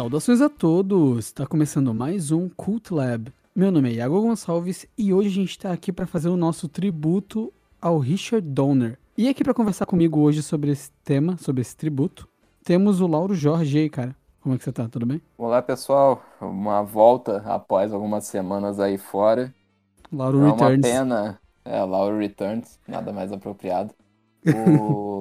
Saudações a todos! Está começando mais um Cult Lab. Meu nome é Iago Gonçalves e hoje a gente está aqui para fazer o nosso tributo ao Richard Donner. E aqui para conversar comigo hoje sobre esse tema, sobre esse tributo, temos o Lauro Jorge aí, cara. Como é que você tá? Tudo bem? Olá, pessoal. Uma volta após algumas semanas aí fora. Lauro é Returns. uma pena. É, Lauro Returns, nada mais apropriado. O...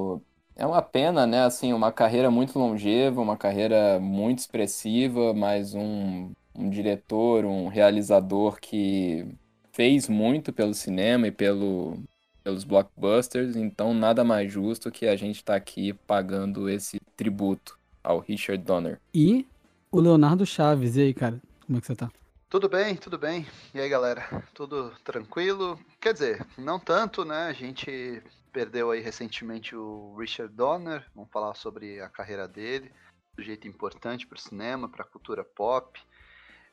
é uma pena, né? Assim, uma carreira muito longeva, uma carreira muito expressiva, mas um, um diretor, um realizador que fez muito pelo cinema e pelo, pelos blockbusters, então nada mais justo que a gente estar tá aqui pagando esse tributo ao Richard Donner. E o Leonardo Chaves. E aí, cara? Como é que você tá? Tudo bem, tudo bem. E aí, galera? Tudo tranquilo? Quer dizer, não tanto, né? A gente perdeu aí recentemente o Richard Donner. Vamos falar sobre a carreira dele. Sujeito importante para o cinema, para a cultura pop.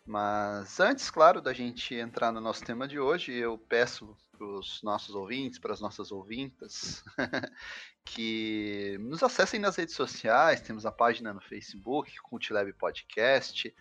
Mas antes, claro, da gente entrar no nosso tema de hoje, eu peço para os nossos ouvintes, para as nossas ouvintas, que nos acessem nas redes sociais. Temos a página no Facebook, Cultlab Podcast.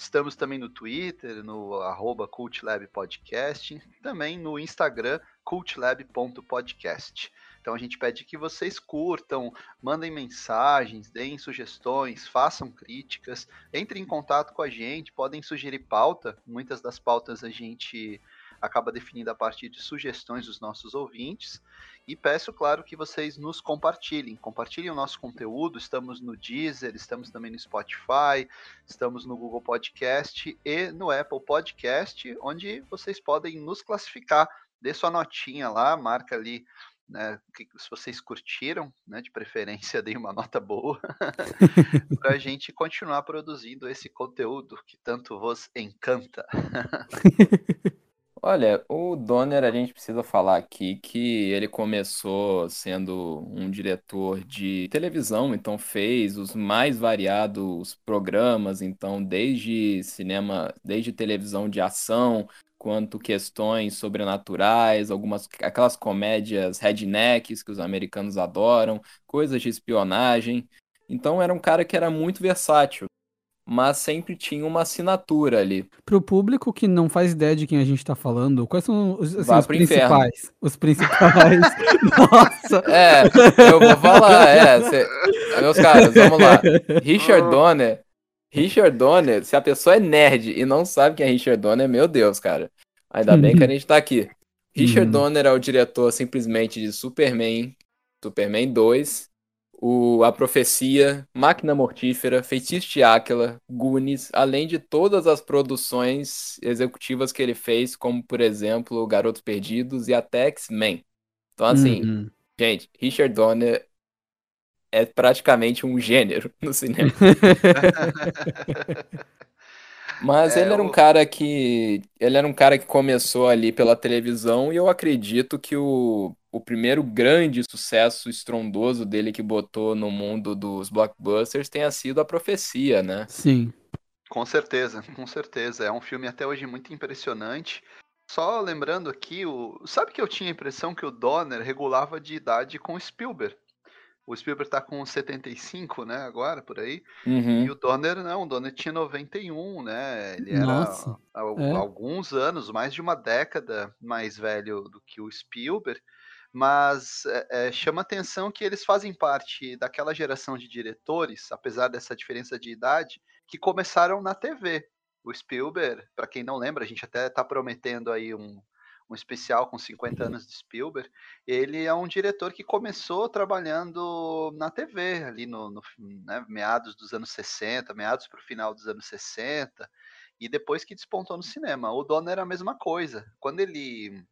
Estamos também no Twitter, no arroba Cultlab Podcast. Também no Instagram, cultlab.podcast. Então a gente pede que vocês curtam, mandem mensagens, deem sugestões, façam críticas, entrem em contato com a gente, podem sugerir pauta. Muitas das pautas a gente acaba definindo a partir de sugestões dos nossos ouvintes. E peço, claro, que vocês nos compartilhem. Compartilhem o nosso conteúdo. Estamos no Deezer, estamos também no Spotify, estamos no Google Podcast e no Apple Podcast, onde vocês podem nos classificar. Dê sua notinha lá, marca ali né, se vocês curtiram, né, de preferência deem uma nota boa, para a gente continuar produzindo esse conteúdo que tanto vos encanta. Olha, o Donner, a gente precisa falar aqui que ele começou sendo um diretor de televisão, então fez os mais variados programas, então desde cinema, desde televisão de ação, quanto questões sobrenaturais, algumas aquelas comédias rednecks que os americanos adoram, coisas de espionagem. Então era um cara que era muito versátil mas sempre tinha uma assinatura ali. Para o público que não faz ideia de quem a gente está falando, quais são os, assim, os principais? Inferno. Os principais. Nossa! É, eu vou falar, é. Cê, meus caras, vamos lá. Richard Donner. Richard Donner, se a pessoa é nerd e não sabe quem é Richard Donner, meu Deus, cara. Ainda bem que a gente tá aqui. Richard uhum. Donner é o diretor simplesmente de Superman, Superman 2, o A Profecia, Máquina Mortífera, Feitiço de Áquila, Goonies, além de todas as produções executivas que ele fez, como por exemplo Garotos Perdidos e até X-Men. Então, assim, uhum. gente, Richard Donner é praticamente um gênero no cinema. Mas é, ele era um cara que. Ele era um cara que começou ali pela televisão e eu acredito que o, o primeiro grande sucesso estrondoso dele que botou no mundo dos blockbusters tenha sido a profecia, né? Sim. Com certeza, com certeza. É um filme até hoje muito impressionante. Só lembrando aqui, o... sabe que eu tinha a impressão que o Donner regulava de idade com o Spielberg. O Spielberg tá com 75, né, agora, por aí. Uhum. E o Donner, não, o Donner tinha 91, né? Ele era Nossa, há, é. alguns anos, mais de uma década mais velho do que o Spielberg. Mas é, é, chama atenção que eles fazem parte daquela geração de diretores, apesar dessa diferença de idade, que começaram na TV. O Spielberg, para quem não lembra, a gente até está prometendo aí um, um especial com 50 anos de Spielberg, ele é um diretor que começou trabalhando na TV, ali no, no né, meados dos anos 60, meados para o final dos anos 60, e depois que despontou no cinema. O Donner era a mesma coisa. Quando ele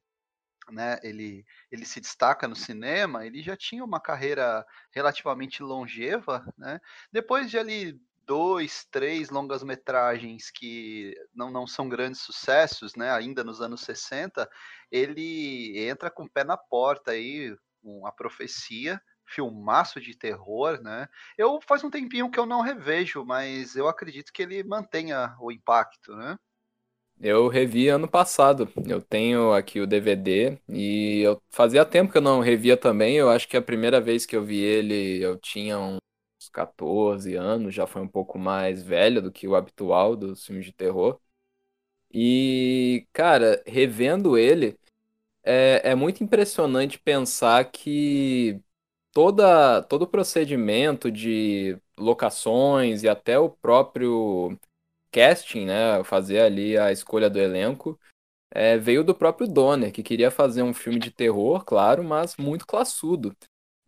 né, ele, ele se destaca no cinema, ele já tinha uma carreira relativamente longeva, né? Depois de ali dois, três longas metragens que não, não são grandes sucessos, né? Ainda nos anos 60, ele entra com o pé na porta aí, com a profecia, filmaço de terror, né? Eu faz um tempinho que eu não revejo, mas eu acredito que ele mantenha o impacto, né? Eu revi ano passado. Eu tenho aqui o DVD e eu fazia tempo que eu não revia também. Eu acho que a primeira vez que eu vi ele, eu tinha um 14 anos, já foi um pouco mais velho do que o habitual dos filmes de terror. E, cara, revendo ele, é, é muito impressionante pensar que toda, todo o procedimento de locações e até o próprio casting, né, fazer ali a escolha do elenco, é, veio do próprio Donner, que queria fazer um filme de terror, claro, mas muito classudo.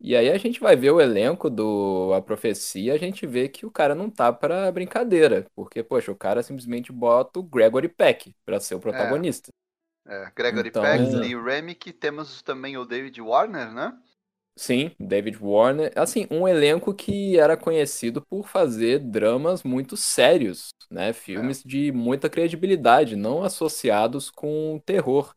E aí a gente vai ver o elenco do A Profecia, a gente vê que o cara não tá pra brincadeira, porque, poxa, o cara simplesmente bota o Gregory Peck pra ser o É, protagonista. é, Gregory Então, Peck, Lee Remick, temos também o David Warner, né? sim, David Warner, assim, um elenco que era conhecido por fazer dramas muito sérios, né? Filmes de muita credibilidade, não associados com terror.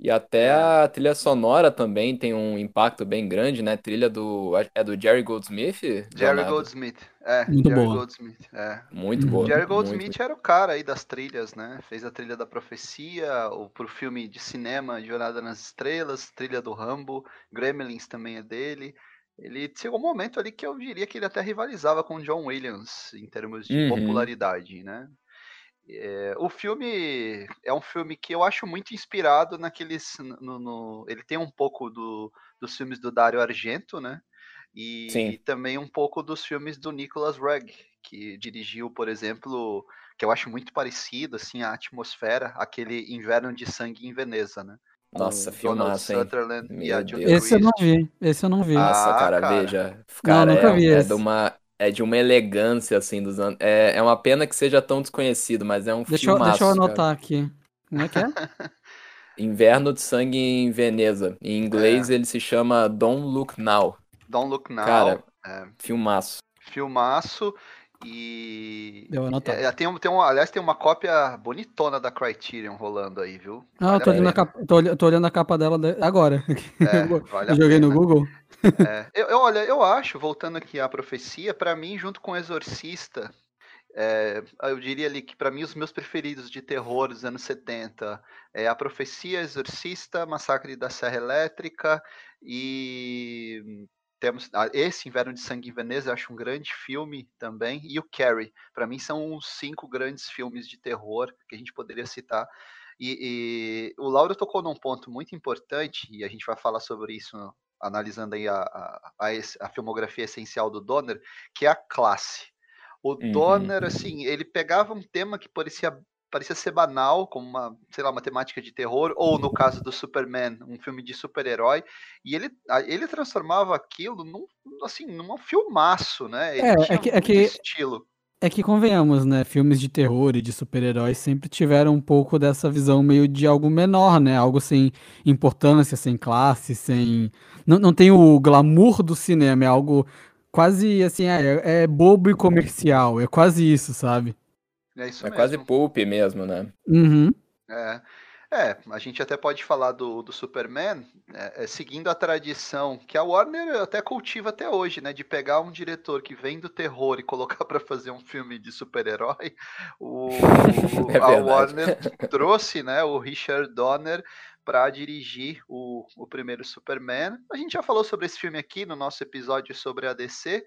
E até É. a trilha sonora também tem um impacto bem grande, né? Trilha do. É do Jerry Goldsmith? Jerry Leonardo? Goldsmith. É, Muito Jerry boa. Goldsmith. É. Muito boa. Jerry muito, Goldsmith era o cara aí das trilhas, né? Fez a trilha da Profecia, o, pro filme de cinema Jornada nas Estrelas, trilha do Rambo, Gremlins também é dele. Ele chegou um momento ali que eu diria que ele até rivalizava com o John Williams em termos de Uhum. popularidade, né? É, o filme é um filme que eu acho muito inspirado naqueles. No, no- ele tem um pouco do, dos filmes do Dario Argento, né? E, Sim. também um pouco dos filmes do Nicholas Rugg, que dirigiu, por exemplo, que eu acho muito parecido, assim, a atmosfera, aquele Inverno de Sangue em Veneza, né? Nossa, filmaço, hein? Sutherland e a. Esse eu não vi, esse eu não vi. Ah, Nossa, cara, cara. veja. Cara, nunca é, vi é esse. de uma, é de uma elegância, assim, dos anos. É, é uma pena que seja tão desconhecido, mas é um deixa, eu, deixa eu filmaço, cara. anotar aqui. Como é que é? Inverno de Sangue em Veneza. Em inglês ele se chama Don't Look Now. Don't Look Now, Cara, é, Filmaço. filmaço. E. Deu anotado. É, tem, tem um, aliás, tem uma cópia bonitona da Criterion rolando aí, viu? Ah, eu Vale tô a olhando, capa, tô, tô olhando a capa dela de- agora. É, Eu vale a joguei no. Google. É, eu, eu- olha, eu acho, voltando aqui à profecia, pra mim, junto com o Exorcista, é, eu diria ali que pra mim os meus preferidos de terror dos anos 70 é a Profecia, Exorcista, Massacre da Serra Elétrica e temos ah, esse Inverno de Sangue em Veneza, eu acho um grande filme também, e o Carrie. Pra mim são os cinco grandes filmes de terror que a gente poderia citar. E, e o Lauro tocou num ponto muito importante, e a gente vai falar sobre isso analisando aí a, a, a, a filmografia essencial do Donner, que é a classe. O Uhum. Donner, assim, ele pegava um tema que parecia, parecia ser banal, como uma, sei lá, uma temática de terror, ou no caso do Superman, um filme de super-herói, e ele, ele transformava aquilo num, assim, num filmaço, né? Ele É, é que- é que- estilo. É que convenhamos, né? Filmes de terror e de super-heróis sempre tiveram um pouco dessa visão meio de algo menor, né? Algo sem importância, sem classe, sem. Não, não tem o glamour do cinema, é algo quase assim, é, é bobo e comercial, é quase isso, sabe? É isso É mesmo. quase pulp mesmo, né? Uhum. É, é, a gente até pode falar do, do Superman, é, é, seguindo a tradição que a Warner até cultiva até hoje, né? De pegar um diretor que vem do terror e colocar para fazer um filme de super-herói. O, É a. Warner trouxe, né, o Richard Donner para dirigir o, o primeiro Superman. A gente já falou sobre esse filme aqui no nosso episódio sobre a DC,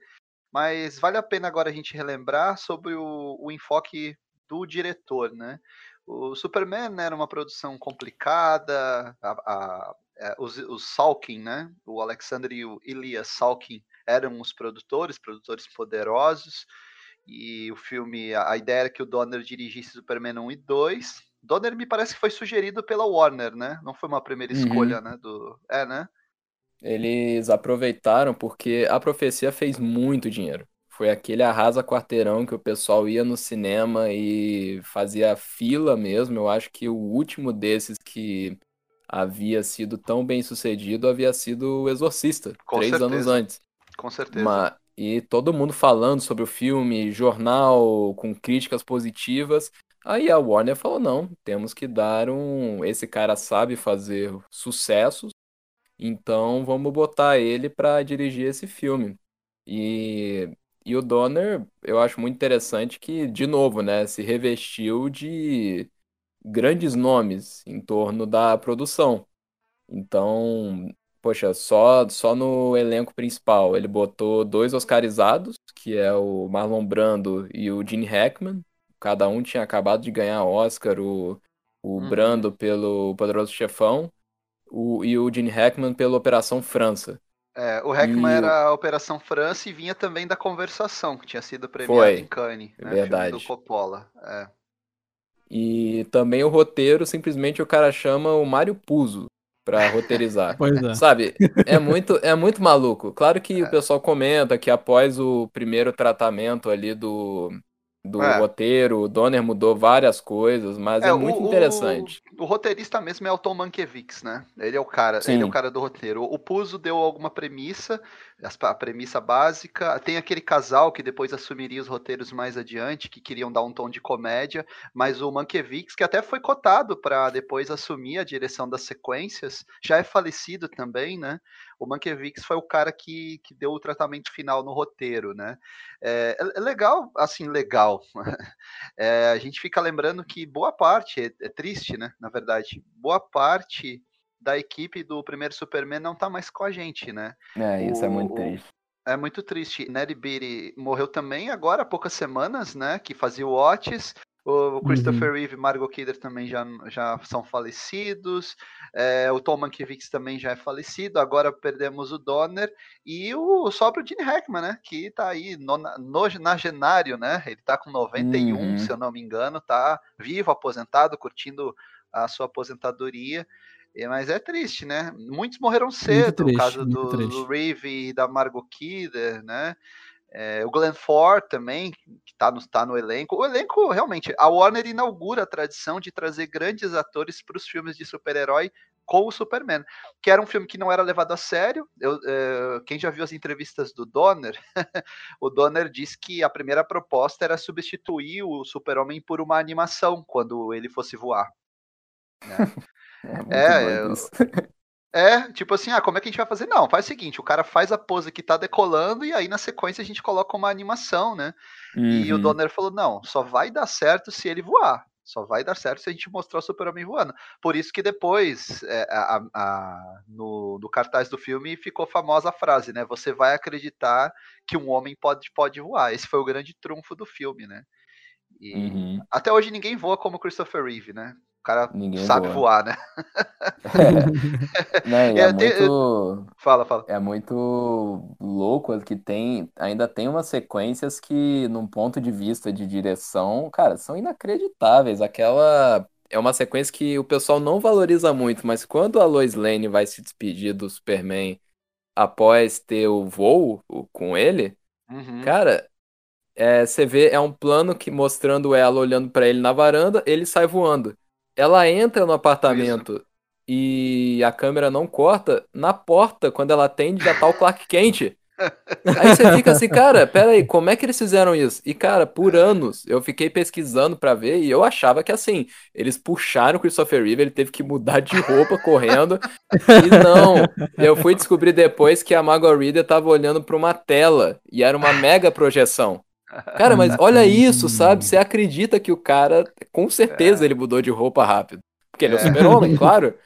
mas vale a pena agora a gente relembrar sobre o, o enfoque do diretor, né? O Superman né, era uma produção complicada, a, a- é, os, os Salkin, né? O Alexander e o Ilya Salkin eram os produtores, produtores poderosos, e o filme, a, a ideia era que o Donner dirigisse Superman 1 e 2. Donner me parece que foi sugerido pela Warner, né? Não foi uma primeira Uhum. escolha, né? Do, é, né? Eles aproveitaram porque a profecia fez muito dinheiro. Foi aquele arrasa quarteirão que o pessoal ia no cinema e fazia fila mesmo. Eu acho que o último desses que havia sido tão bem sucedido havia sido o Exorcista, Com três anos certeza. antes. Com certeza. Ma- E todo mundo falando sobre o filme, jornal com críticas positivas. Aí a Warner falou: não, temos que dar um. Esse cara sabe fazer sucessos, então vamos botar ele para dirigir esse filme. E, e o Donner, eu acho muito interessante que, de novo, né, se revestiu de grandes nomes em torno da produção. Então, poxa, só, só no elenco principal ele botou dois oscarizados, que é o Marlon Brando e o Gene Hackman. Cada um tinha acabado de ganhar Oscar, o, o Uhum. Brando pelo Poderoso Chefão o, e o Gene Hackman pela Operação França. É, o Hackman E era a Operação França e vinha também da Conversação, que tinha sido premiado Foi, em Cannes, né? verdade. Do Coppola. É. E também o roteiro, simplesmente o cara chama o Mário Puzo pra roteirizar. Pois é. Sabe, é muito, é muito maluco. Claro que o pessoal comenta que após o primeiro tratamento ali do, do É. roteiro, o Donner mudou várias coisas, mas é, o- muito o- interessante. O, roteirista mesmo é o Tom Mankiewicz, né? Ele é o cara, Sim. ele é o cara do roteiro. O Puzo deu alguma premissa, a premissa básica. Tem aquele casal que depois assumiria os roteiros mais adiante, que queriam dar um tom de comédia, mas o Mankiewicz, que até foi cotado para depois assumir a direção das sequências, já é falecido também, né? O Mankiewicz foi o cara que, que deu o tratamento final no roteiro, né? É, é legal, assim, legal. É, a gente fica lembrando que boa parte, é, é triste, né? Na verdade, boa parte da equipe do primeiro Superman não tá mais com a gente, né? É, isso é muito o- triste. É muito triste. Ned Beatty morreu também agora há poucas semanas, né? Que fazia o Otis. O Christopher Reeve e Margot Kidder também já, já são falecidos. É, o Tom Mankiewicz também já é falecido. Agora perdemos o Donner. E o sobra o Gene Hackman, né? Que tá aí no, nogenário, né? Ele tá com 91, Uhum. se eu não me engano. Tá vivo, aposentado, curtindo a sua aposentadoria. É, Mas é triste, né? Muitos morreram cedo, triste, no caso do, triste. do Reeve e da Margot Kidder, né? É, o Glenn Ford também, que tá no, tá no elenco. O elenco, realmente, a Warner inaugura a tradição de trazer grandes atores para os filmes de super-herói com o Superman, que era um filme que não era levado a sério. Eu, é, quem já viu as entrevistas do Donner, o Donner disse que a primeira proposta era substituir o Super-Homem por uma animação quando ele fosse voar. É muito É, eu- isso. É, tipo assim, ah, como é que a gente vai fazer? Não, faz o seguinte, o cara faz a pose que tá decolando e aí na sequência a gente coloca uma animação, né? E o Uhum. Donner falou, não, só vai dar certo se ele voar. Só vai dar certo se a gente mostrar o Super-Homem voando. Por isso que depois, é, a- a- no, no cartaz do filme, ficou famosa a frase, né? Você vai acreditar que um homem pode, pode voar. Esse foi o grande trunfo do filme, né? E Uhum. até hoje ninguém voa como Christopher Reeve, né? O cara Ninguém sabe voa. voar, né? Não, É, é tem- muito. Fala, fala. É muito louco que tem, ainda tem umas sequências que, num ponto de vista de direção, cara, são inacreditáveis. Aquela é uma sequência que o pessoal não valoriza muito, mas quando a Lois Lane vai se despedir do Superman após ter o voo com ele, Uhum. cara, é, você vê, é um plano que mostrando ela olhando pra ele na varanda, ele sai voando. Ela entra no apartamento e a câmera não corta, na porta, quando ela atende, já tá o Clark Kent. Aí você fica assim, cara, peraí, como é que eles fizeram isso? E, cara, por anos eu fiquei pesquisando pra ver e eu achava que assim, eles puxaram o Christopher Reeve, ele teve que mudar de roupa correndo. E não, eu fui descobrir depois que a Margot Reader tava olhando pra uma tela e era uma mega projeção. Cara, mas olha isso, sabe? Você acredita que o cara, com certeza, ele mudou de roupa rápido. Porque ele é o É. super-homem, claro.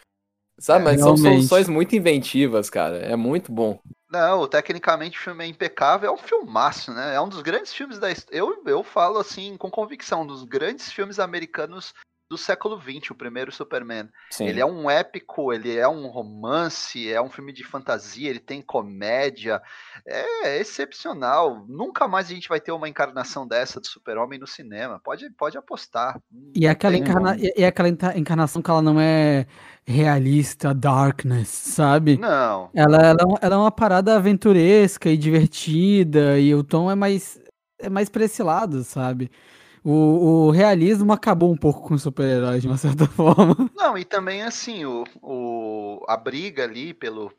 Sabe? Mas são Realmente. soluções muito inventivas, cara. É muito bom. Não, tecnicamente o filme é impecável, é um filmaço, né? É um dos grandes filmes da história. Eu, eu falo assim, com convicção, um dos grandes filmes americanos do século XX, o primeiro Superman. Sim. Ele é um épico, ele é um romance, é um filme de fantasia, ele tem comédia. É excepcional. Nunca mais a gente vai ter uma encarnação dessa do Super-Homem no cinema. Pode, pode apostar. E aquela, tem encarna... e aquela enca- encarnação que ela não é realista, darkness, sabe? Não. Ela, ela, é uma- ela é uma parada aventuresca e divertida, e o tom é mais, é mais pra esse lado, sabe? O, o realismo acabou um pouco com os super-heróis, de uma certa forma. Não, e também assim, o, o, a briga ali pelo,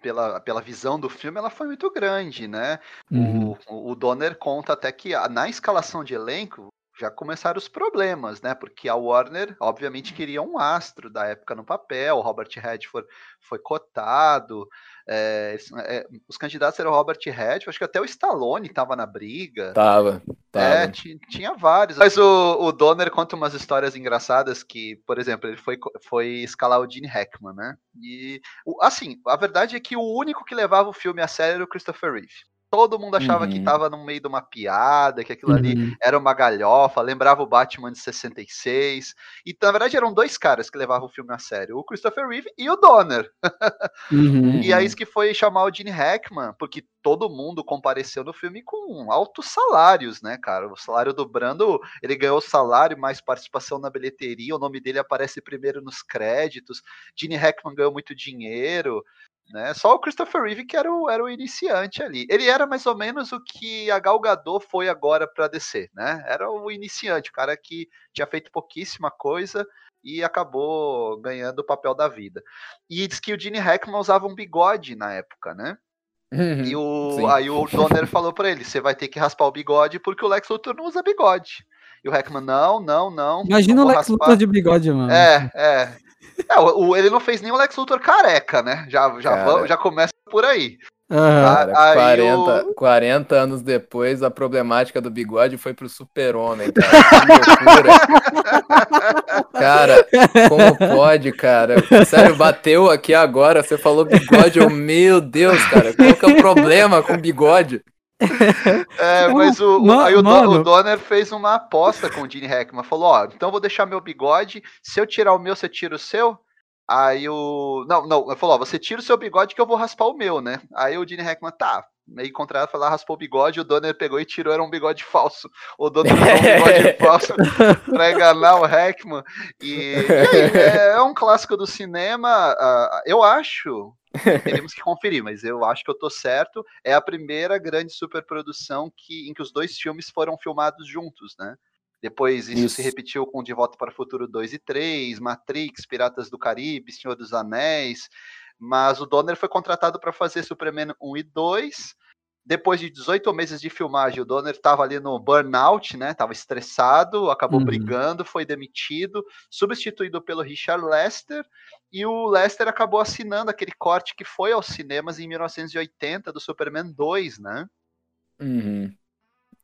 pela, pela visão do filme, ela foi muito grande, né? Uhum. O, o Donner conta até que na escalação de elenco já começaram os problemas, né? Porque a Warner, obviamente, queria um astro da época no papel, o Robert Redford foi cotado, é, é, os candidatos eram o Robert Redford, acho que até o Stallone estava na briga. Tava. É, tinha vários. Mas o, o Donner conta umas histórias engraçadas que, por exemplo, ele foi, foi escalar o Gene Hackman, né? E, assim, a verdade é que o único que levava o filme a sério era o Christopher Reeve. Todo mundo achava uhum. que tava no meio de uma piada, que aquilo uhum. ali era uma galhofa, lembrava o Batman de 66. E na verdade eram dois caras que levavam o filme a sério: o Christopher Reeve e o Donner. Uhum. E aí isso que foi chamar o Gene Hackman, porque todo mundo compareceu no filme com altos salários, né, cara? O salário do Brando, ele ganhou salário mais participação na bilheteria, o nome dele aparece primeiro nos créditos. Gene Hackman ganhou muito dinheiro. Né? Só o Christopher Reeve que era o, era o iniciante ali. Ele era mais ou menos o que a Gal Gadot foi agora para descer, né? Era o iniciante, o cara que tinha feito pouquíssima coisa e acabou ganhando o papel da vida. E diz que o Gene Hackman usava um bigode na época, né? Uhum, e o, aí o Donner falou para ele: você vai ter que raspar o bigode porque o Lex Luthor não usa bigode. E o Hackman, não, não, não. Imagina o Lex raspar. Luthor de bigode, mano. É, é. É, o, ele não fez nem o Lex Luthor careca, né? Já, já, já começa por aí. Uhum. Cara, aí 40, o... 40 anos depois, a problemática do bigode foi pro super-homem, cara. cara, como pode, cara? Sério, bateu aqui agora, você falou bigode, eu, meu Deus, cara, qual que é o problema com bigode? É, mas o, o aí o, o, Donner fez uma aposta com o Gene Hackman. Falou: Ó, então vou deixar meu bigode. Se eu tirar o meu, você tira o seu? Aí o. Não, não, ele falou: ó, você tira o seu bigode que eu vou raspar o meu, né? Aí o Gene Hackman, tá. Meio foi lá, raspou o bigode, o Donner pegou e tirou, era um bigode falso. O Donner usou um bigode falso pra enganar o Hackman. E, e aí, é, é, um clássico do cinema. Uh, eu acho Teremos que conferir, mas eu acho que eu tô certo. É a primeira grande superprodução que, em que os dois filmes foram filmados juntos, né? Depois isso, isso, se repetiu com De Volta para o Futuro 2 e 3, Matrix, Piratas do Caribe, Senhor dos Anéis. Mas o Donner foi contratado para fazer Superman 1 e 2. Depois de 18 meses de filmagem, o Donner estava ali no burnout, né? Tava estressado, acabou uhum. brigando, foi demitido, substituído pelo Richard Lester, e o Lester acabou assinando aquele corte que foi aos cinemas em 1980 do Superman 2, né? Uhum.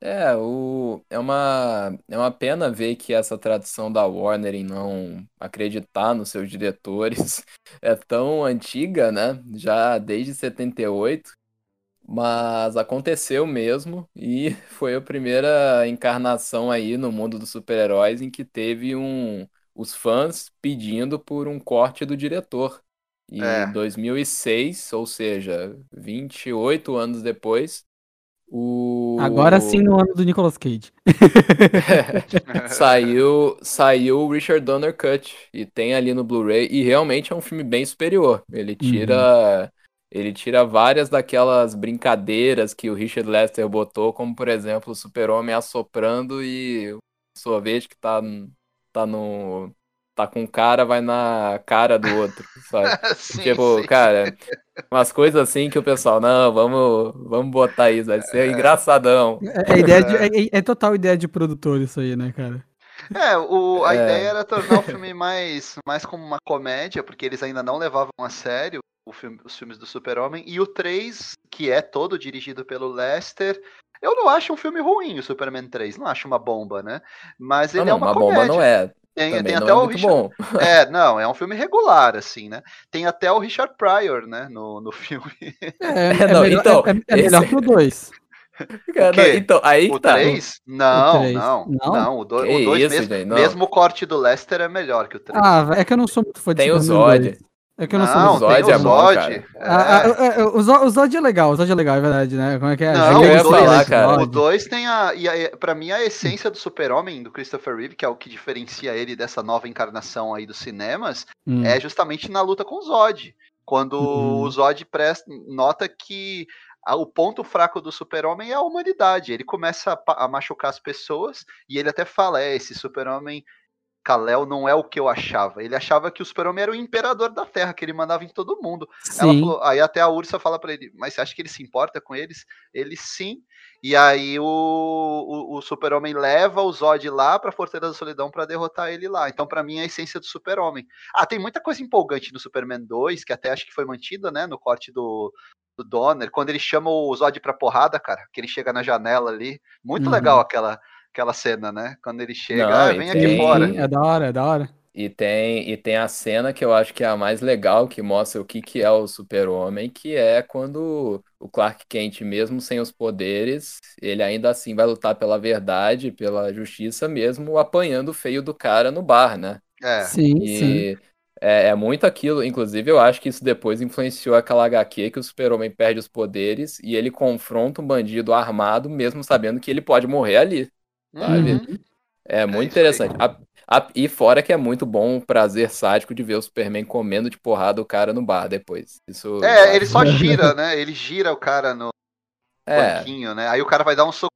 É, o, é, uma, é uma pena ver que essa tradição da Warner em não acreditar nos seus diretores é tão antiga, né? Já desde 78. Mas aconteceu mesmo e foi a primeira encarnação aí no mundo dos super-heróis em que teve um os fãs pedindo por um corte do diretor. E é. em 2006, ou seja, 28 anos depois, o Agora sim no ano do Nicolas Cage. saiu, saiu o Richard Donner Cut e tem ali no Blu-ray e realmente é um filme bem superior. Ele tira uhum. Ele tira várias daquelas brincadeiras que o Richard Lester botou, como por exemplo o Super-Homem assoprando e o sorvete que tá, tá no. Tá com cara, vai na cara do outro, sabe? sim, tipo, sim. cara, umas coisas assim que o pessoal, não, vamos, vamos botar isso, vai ser é. engraçadão. É, é ideia de, é, é, total ideia de produtor isso aí, né, cara? É, o, a é. ideia era tornar o filme mais, mais como uma comédia, porque eles ainda não levavam a sério filme, os filmes do Super-Homem. E o 3, que é todo dirigido pelo Lester. Eu não acho um filme ruim, o Superman 3. Não acho uma bomba, né? Mas ele não, é uma, uma comédia. bomba não é. Tem, tem até é o Richard... É, não, é um filme regular, assim, né? Tem até o Richard Pryor, né, no, no filme. É, é, não, melhor, então, é, é melhor esse... que o 2. Cara, então, aí o tá. 3? Não, o não, não, não. O 2 mesmo, mesmo o corte do Lester é melhor que o 3. Ah, é que eu não sou muito fã de Tem o Zod. É que eu não, não sou Zod, é o Zod. É. Ah, ah, o, Zod é legal, o Zod é legal, é verdade, né? Como é que é? Não, o 2 cara. O 2 tem a, e a. Pra mim, a essência do Super-Homem, do Christopher Reeve, que é o que diferencia ele dessa nova encarnação aí dos cinemas, hum. é justamente na luta com o Zod. Quando hum. o Zod presta, nota que o ponto fraco do super-homem é a humanidade. Ele começa a, a, machucar as pessoas e ele até fala: é, esse super-homem Kal-El não é o que eu achava. Ele achava que o Super-Homem era o imperador da Terra, que ele mandava em todo mundo. Falou, aí até a Ursa fala para ele, mas você acha que ele se importa com eles? Ele sim. E aí o, o, o Super-Homem leva o Zod lá pra Fortaleza da Solidão para derrotar ele lá. Então, para mim, é a essência do Super-Homem. Ah, tem muita coisa empolgante no Superman 2, que até acho que foi mantida, né, no corte do, do Donner, quando ele chama o Zod pra porrada, cara, que ele chega na janela ali. Muito Uhum. legal aquela, aquela cena, né? Quando ele chega, Não, ah, e vem tem- aqui fora. Sim, é da hora, é da hora. E tem, e tem a cena que eu acho que é a mais legal, que mostra o que, que é o super-homem, que é quando o Clark Kent, mesmo sem os poderes, ele ainda assim vai lutar pela verdade, pela justiça, mesmo apanhando o feio do cara no bar, né? É, Sim, sim. E é, é muito aquilo. Inclusive, eu acho que isso depois influenciou aquela HQ que o super-homem perde os poderes e ele confronta um bandido armado, mesmo sabendo que ele pode morrer ali. Sabe? Uhum. É muito isso aí. interessante. A- a- e fora que é muito bom o prazer sádico de ver o Superman comendo de porrada o cara no bar depois. Isso É, ele só gira, né? Ele gira o cara no É, banquinho, né? Aí o cara vai dar um soco,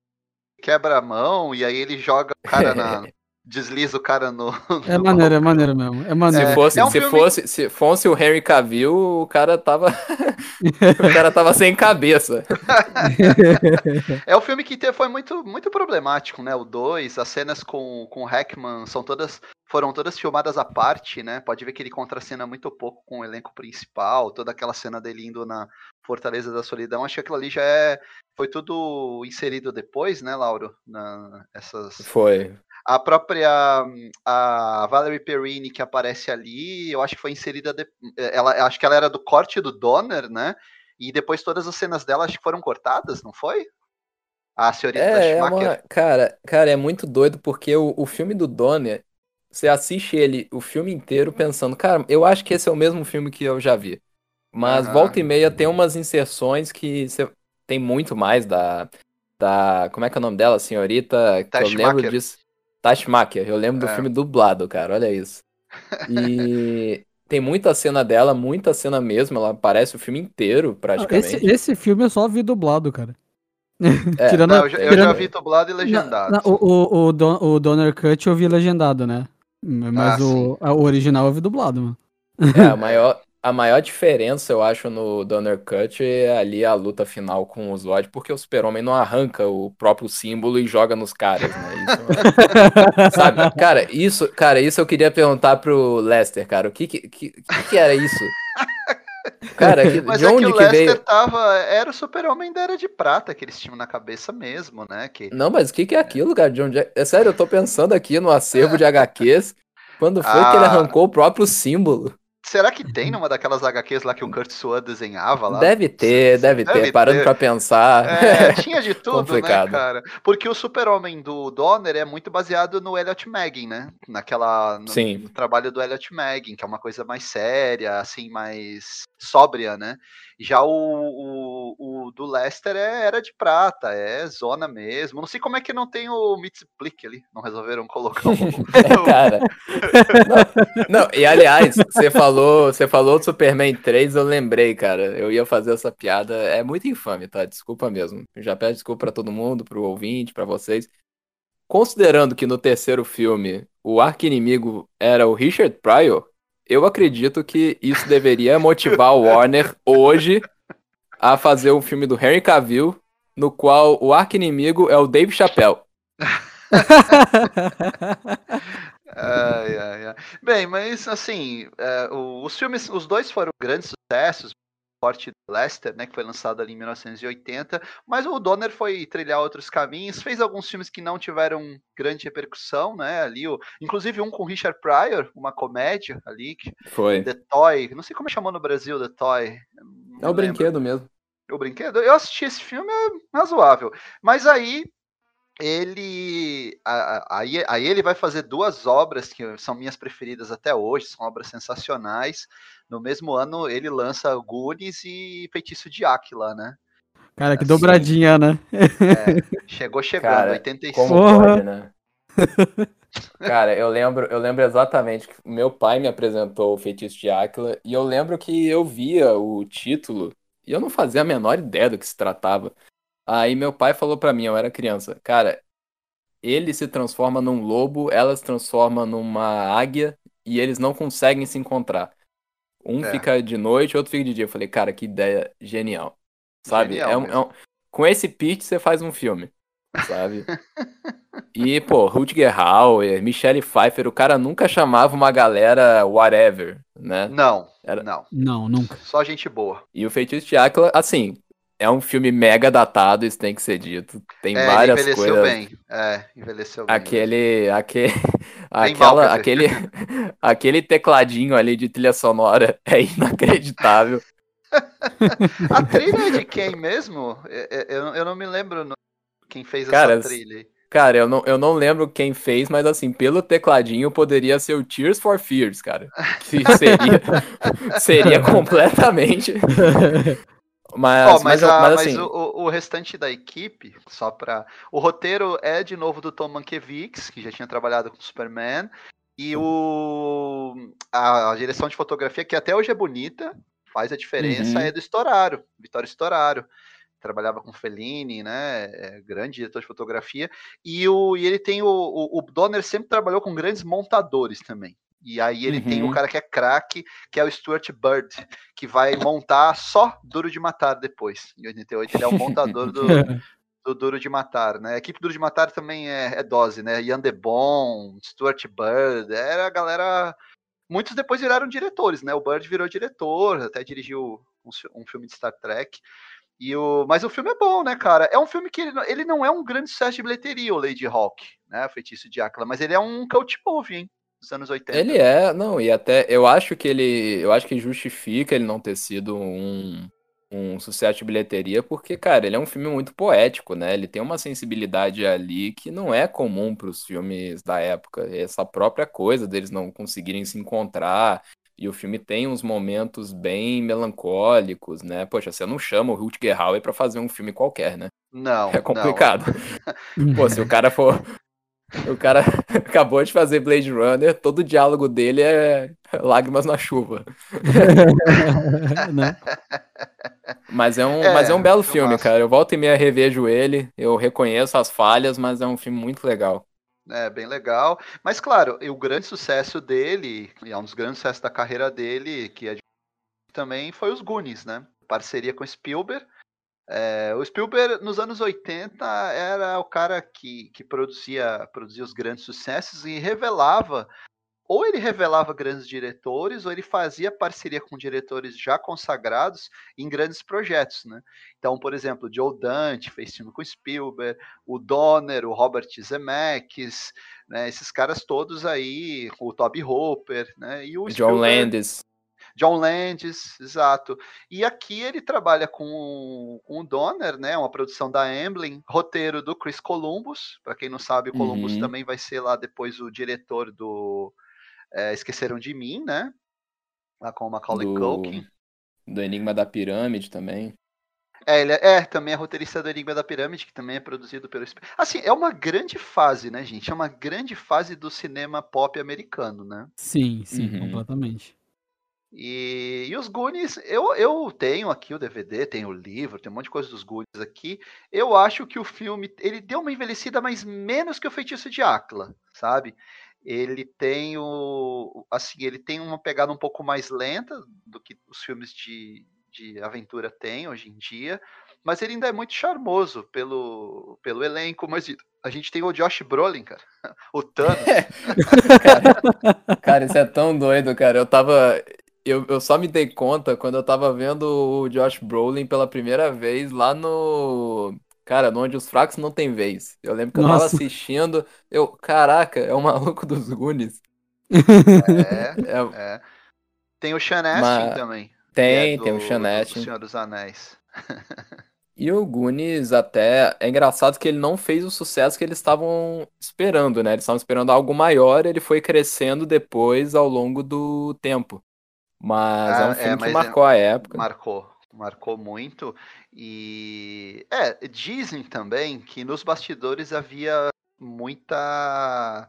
quebra a mão, e aí ele joga o cara na. desliza o cara no. É maneiro, é maneiro mesmo. É maneiro. se fosse, é um se filme- fosse, se fosse o Henry Cavill, o cara tava, o cara tava sem cabeça. É o filme que te- foi muito, muito problemático, né? O 2, as cenas com, com o Hackman são todas. Foram todas filmadas à parte, né? Pode ver que ele contracena muito pouco com o elenco principal, toda aquela cena dele indo na Fortaleza da Solidão. Acho que aquilo ali já é. Foi tudo inserido depois, né, Lauro? Na, essas, Foi. A própria a Valerie Perrine que aparece ali, eu acho que foi inserida de, ela acho que ela era do corte do Donner, né? E depois todas as cenas dela acho que foram cortadas, não foi? A senhorita É, é uma, cara, cara, é muito doido porque o, o filme do Donner, você assiste ele o filme inteiro pensando, cara, eu acho que esse é o mesmo filme que eu já vi. Mas Aham. volta e meia tem umas inserções que você tem muito mais da, da, como é que é o nome dela, senhorita, que eu lembro disso. Tashmacher, eu lembro do É. filme dublado, cara, olha isso. E tem muita cena dela, muita cena mesmo, ela aparece o filme inteiro, praticamente. Esse, esse filme eu só vi dublado, cara. É, tirando, Não, eu, já, eu tirando- já vi dublado e legendado. Não, não, o, o, o, Don, o Donner Cut eu vi legendado, né? Mas Ah, o, a- o original eu vi dublado, mano. É, a maior, a maior diferença, eu acho, no Donner Cut é ali a luta final com o Zod, porque o Super-Homem não arranca o próprio símbolo e joga nos caras, né? Isso, sabe? Cara, isso, cara, isso eu queria perguntar pro Lester, cara. O que que, que, que que era isso? Cara, que- Mas de é que onde o que Lester veio? tava. Era o super-homem da Era de Prata que eles tinham na cabeça mesmo, né? Que... Não, mas o que que é aquilo, cara? De onde é... é sério, eu tô pensando aqui no acervo de HQs. Quando foi que ele Ah. arrancou o próprio símbolo? Será que tem numa daquelas HQs lá que o Kurt Swan desenhava lá? Deve ter, deve Deve ter. Parando ter. pra pensar. É, tinha de tudo, Complicado. né, cara? Porque o super-homem do Donner é muito baseado no Elliot Maggin, né? Naquela... No, Sim. no trabalho do Elliot Maggin, que é uma coisa mais séria, assim, mais sóbria, né? Já o, o, o do Lester é Era de Prata, é zona mesmo. Não sei como é que não tem o Mitzplick ali. Não resolveram colocar o... Cara. Não, não, e aliás, você falou, você falou do Superman 3, eu lembrei, cara. Eu ia fazer essa piada. É muito infame, tá? Desculpa mesmo. Eu já peço desculpa pra todo mundo, pro ouvinte, pra vocês. Considerando que no terceiro filme o arqui-inimigo era o Richard Pryor, eu acredito que isso deveria motivar o Warner hoje a fazer um filme do Henry Cavill, no qual o arqui-inimigo é o Dave Chappelle. Ai, ai, ai. Bem, mas assim, é, os filmes, os dois foram grandes sucessos. Forte Lester, né, que foi lançado ali em 1980, mas o Donner foi trilhar outros caminhos, fez alguns filmes que não tiveram grande repercussão, né, ali, o, inclusive um com Richard Pryor, uma comédia ali, que- Foi. The Toy, não sei como chamou no Brasil, The Toy. É o lembro. brinquedo mesmo. O brinquedo? Eu assisti esse filme, é razoável. Mas aí ele aí, aí ele vai fazer duas obras que são minhas preferidas até hoje, são obras sensacionais. No mesmo ano ele lança Goonies e Feitiço de Áquila, né? Cara, que Assim. dobradinha, né? Chegou chegando, Cara, 85. Como pode, né? Cara, eu lembro, eu lembro exatamente que meu pai me apresentou o Feitiço de Áquila e eu lembro que eu via o título e eu não fazia a menor ideia do que se tratava. Aí meu pai falou pra mim, eu era criança, cara, ele se transforma num lobo, ela se transforma numa águia e eles não conseguem se encontrar. Um É. fica de noite, outro fica de dia. Eu falei, cara, que ideia genial. Sabe? Genial É um- é um- Com esse pitch você faz um filme. sabe? E, pô, Rutger Hauer, Michelle Pfeiffer, o cara nunca chamava uma galera whatever, né? Não, Era- não. Não, nunca. Só gente boa. E o Feitiço de Áquila, assim, é um filme mega datado, isso tem que ser dito. Tem é, ele várias envelheceu coisas. bem. É, envelheceu bem. Aquele, aquele, mal, aquela, quer aquele, aquele tecladinho ali de trilha sonora é inacreditável. A trilha é de quem mesmo? É, Eu, eu não me lembro no- quem fez Cara, essa trilha. aí. Cara, eu não, eu não lembro quem fez, mas assim, pelo tecladinho poderia ser o Tears for Fears, cara. Que seria, seria completamente. Mas, Ó, mas, mas, a- mas, mas assim, o, o- o restante da equipe, só pra. O roteiro é de novo do Tom Mankiewicz, que já tinha trabalhado com Superman. E o a, a direção de fotografia, que até hoje é bonita, faz a diferença, Uhum. é do Storaro, Vitório Storaro. Trabalhava com Fellini, né? É, grande diretor de fotografia. E, o, e ele tem o, o. O Donner sempre trabalhou com grandes montadores também. E aí ele tem o Uhum. cara que é craque, que é o Stuart Bird, que vai montar só Duro de Matar depois. Em 88 ele é o montador do, do Duro de Matar, né? A equipe Duro de Matar também é, é dose, né? Ian DeBon, Stuart Bird, era a galera... Muitos depois viraram diretores, né? O Bird virou diretor, até dirigiu um, um filme de Star Trek. E o... Mas o filme é bom, né, cara? É um filme que ele, não- ele não é um grande sucesso de bilheteria, o Lady Hawk, né? O Feitiço de Áquila, mas ele é um cult movie, hein? Dos anos 80. ele é, não, e até eu acho que ele, eu acho que justifica ele não ter sido um, um sucesso de bilheteria, porque, cara, ele é um filme muito poético, né? Ele tem uma sensibilidade ali que não é comum para os filmes da época. Essa própria coisa deles não conseguirem se encontrar. E o filme tem uns momentos bem melancólicos, né? Poxa, você não chama o Rutger Hauer pra fazer um filme qualquer, né? Não, É não. complicado. Pô, se o cara for. O cara acabou de fazer Blade Runner, todo o diálogo dele é lágrimas na chuva. né? Mas é um, É, mas é um belo filme, cara. Eu volto e meia revejo ele, eu reconheço as falhas, mas é um filme muito legal. É bem legal. Mas claro, o grande sucesso dele, e é um dos grandes sucessos da carreira dele, que é de- também foi os Goonies, né? Parceria com Spielberg. É, o Spielberg, nos anos 80, era o cara que, que produzia, produzia os grandes sucessos e revelava, ou ele revelava grandes diretores, ou ele fazia parceria com diretores já consagrados em grandes projetos, né? Então, por exemplo, o Joe Dante fez filme com Spielberg, o Donner, o Robert Zemeckis, né, esses caras todos aí, o Toby Hooper, né, e o John Spielberg- Landis. John Landis, exato. E aqui ele trabalha com, com o Donner, né, uma produção da Amblin, roteiro do Chris Columbus, para quem não sabe, o Columbus Uhum. também vai ser lá depois o diretor do é, Esqueceram de Mim, né, lá com o Macaulay Do- Culkin. Do Enigma da Pirâmide também. É, ele é, é, também é roteirista do Enigma da Pirâmide, que também é produzido pelo. Assim, é uma grande fase, né, gente? É uma grande fase do cinema pop americano, né? Sim, sim, Uhum. completamente. E, e os Goonies, eu, eu tenho aqui o DVD, tenho o livro, tem um monte de coisa dos Goonies aqui. Eu acho que o filme, ele deu uma envelhecida, mas menos que o Feitiço de Áquila, sabe? Ele tem o, assim, ele tem uma pegada um pouco mais lenta do que os filmes de, de aventura têm hoje em dia, mas ele ainda é muito charmoso pelo, pelo elenco, mas a gente tem o Josh Brolin, cara, o Thanos. Cara, isso é tão doido, cara. Eu tava. Eu, eu só me dei conta quando eu tava vendo o Josh Brolin pela primeira vez lá no. Cara, no Onde os Fracos Não Tem Vez. Eu lembro que eu tava Nossa. assistindo. Eu, caraca, é o maluco dos Goonies. É, É, é. Tem o Sean Astin Mas- também. tem, é tem o do- Sean do. Senhor dos Anéis. E o Goonies até. É engraçado que ele não fez o sucesso que eles estavam esperando, né? Eles estavam esperando algo maior, ele foi crescendo depois ao longo do tempo. Mas é Ah, um é, filme que é- marcou a época. Marcou, marcou muito. E é, dizem também que nos bastidores havia muita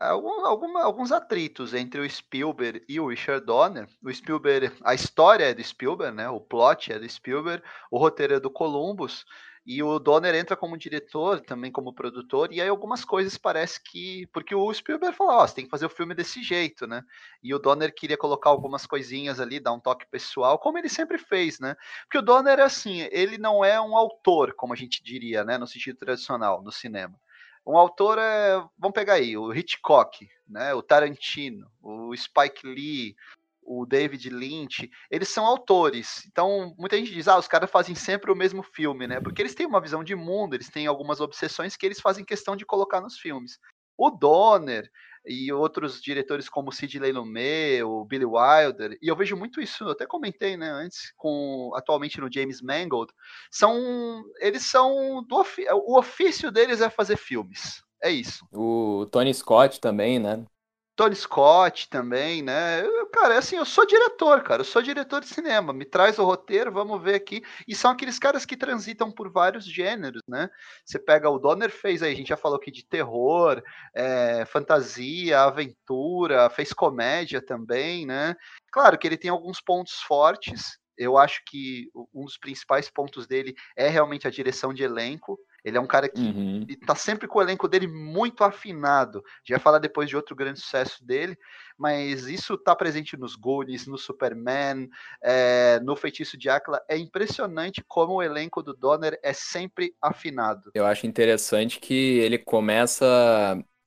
algum- alguma- alguns atritos entre o Spielberg e o Richard Donner. O Spielberg, a história é do Spielberg, né? O plot é do Spielberg, o roteiro é do Columbus. E o Donner entra como diretor, também como produtor, e aí algumas coisas parece que. Porque o Spielberg falou: Ó, oh, você tem que fazer o filme desse jeito, né? E o Donner queria colocar algumas coisinhas ali, dar um toque pessoal, como ele sempre fez, né? Porque o Donner assim, ele não é um autor, como a gente diria, né? No sentido tradicional, no cinema. Um autor é. Vamos pegar aí, o Hitchcock, né? O Tarantino, o Spike Lee, o David Lynch, eles são autores. Então, muita gente diz, ah, os caras fazem sempre o mesmo filme, né? Porque eles têm uma visão de mundo, eles têm algumas obsessões que eles fazem questão de colocar nos filmes. O Donner e outros diretores como Sidney Lumet, o Billy Wilder, e eu vejo muito isso, eu até comentei, né, antes, com atualmente no James Mangold, são eles são do o ofício deles é fazer filmes. É isso. O Tony Scott também, né? Tony Scott também, né? Eu, cara, é assim, eu sou diretor, cara, eu sou diretor de cinema. Me traz o roteiro, vamos ver aqui. E são aqueles caras que transitam por vários gêneros, né? Você pega o Donner fez aí, a gente já falou aqui de terror, é, fantasia, aventura, fez comédia também, né? Claro que ele tem alguns pontos fortes. Eu acho que um dos principais pontos dele é realmente a direção de elenco. Ele é um cara que uhum. tá sempre com o elenco dele muito afinado. Já falar depois de outro grande sucesso dele, mas isso tá presente nos Goonies, no Superman, é, no Feitiço de Áquila. É impressionante como o elenco do Donner é sempre afinado. Eu acho interessante que ele começa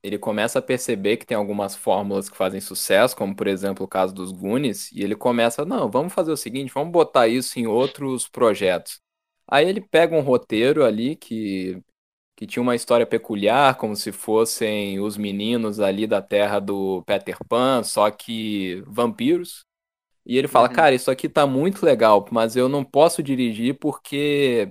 ele começa a perceber que tem algumas fórmulas que fazem sucesso, como por exemplo o caso dos Goonies, e ele começa, não, vamos fazer o seguinte, vamos botar isso em outros projetos. Aí ele pega um roteiro ali que, que tinha uma história peculiar, como se fossem os meninos ali da terra do Peter Pan, só que vampiros. E ele fala, uhum. cara, isso aqui tá muito legal, mas eu não posso dirigir porque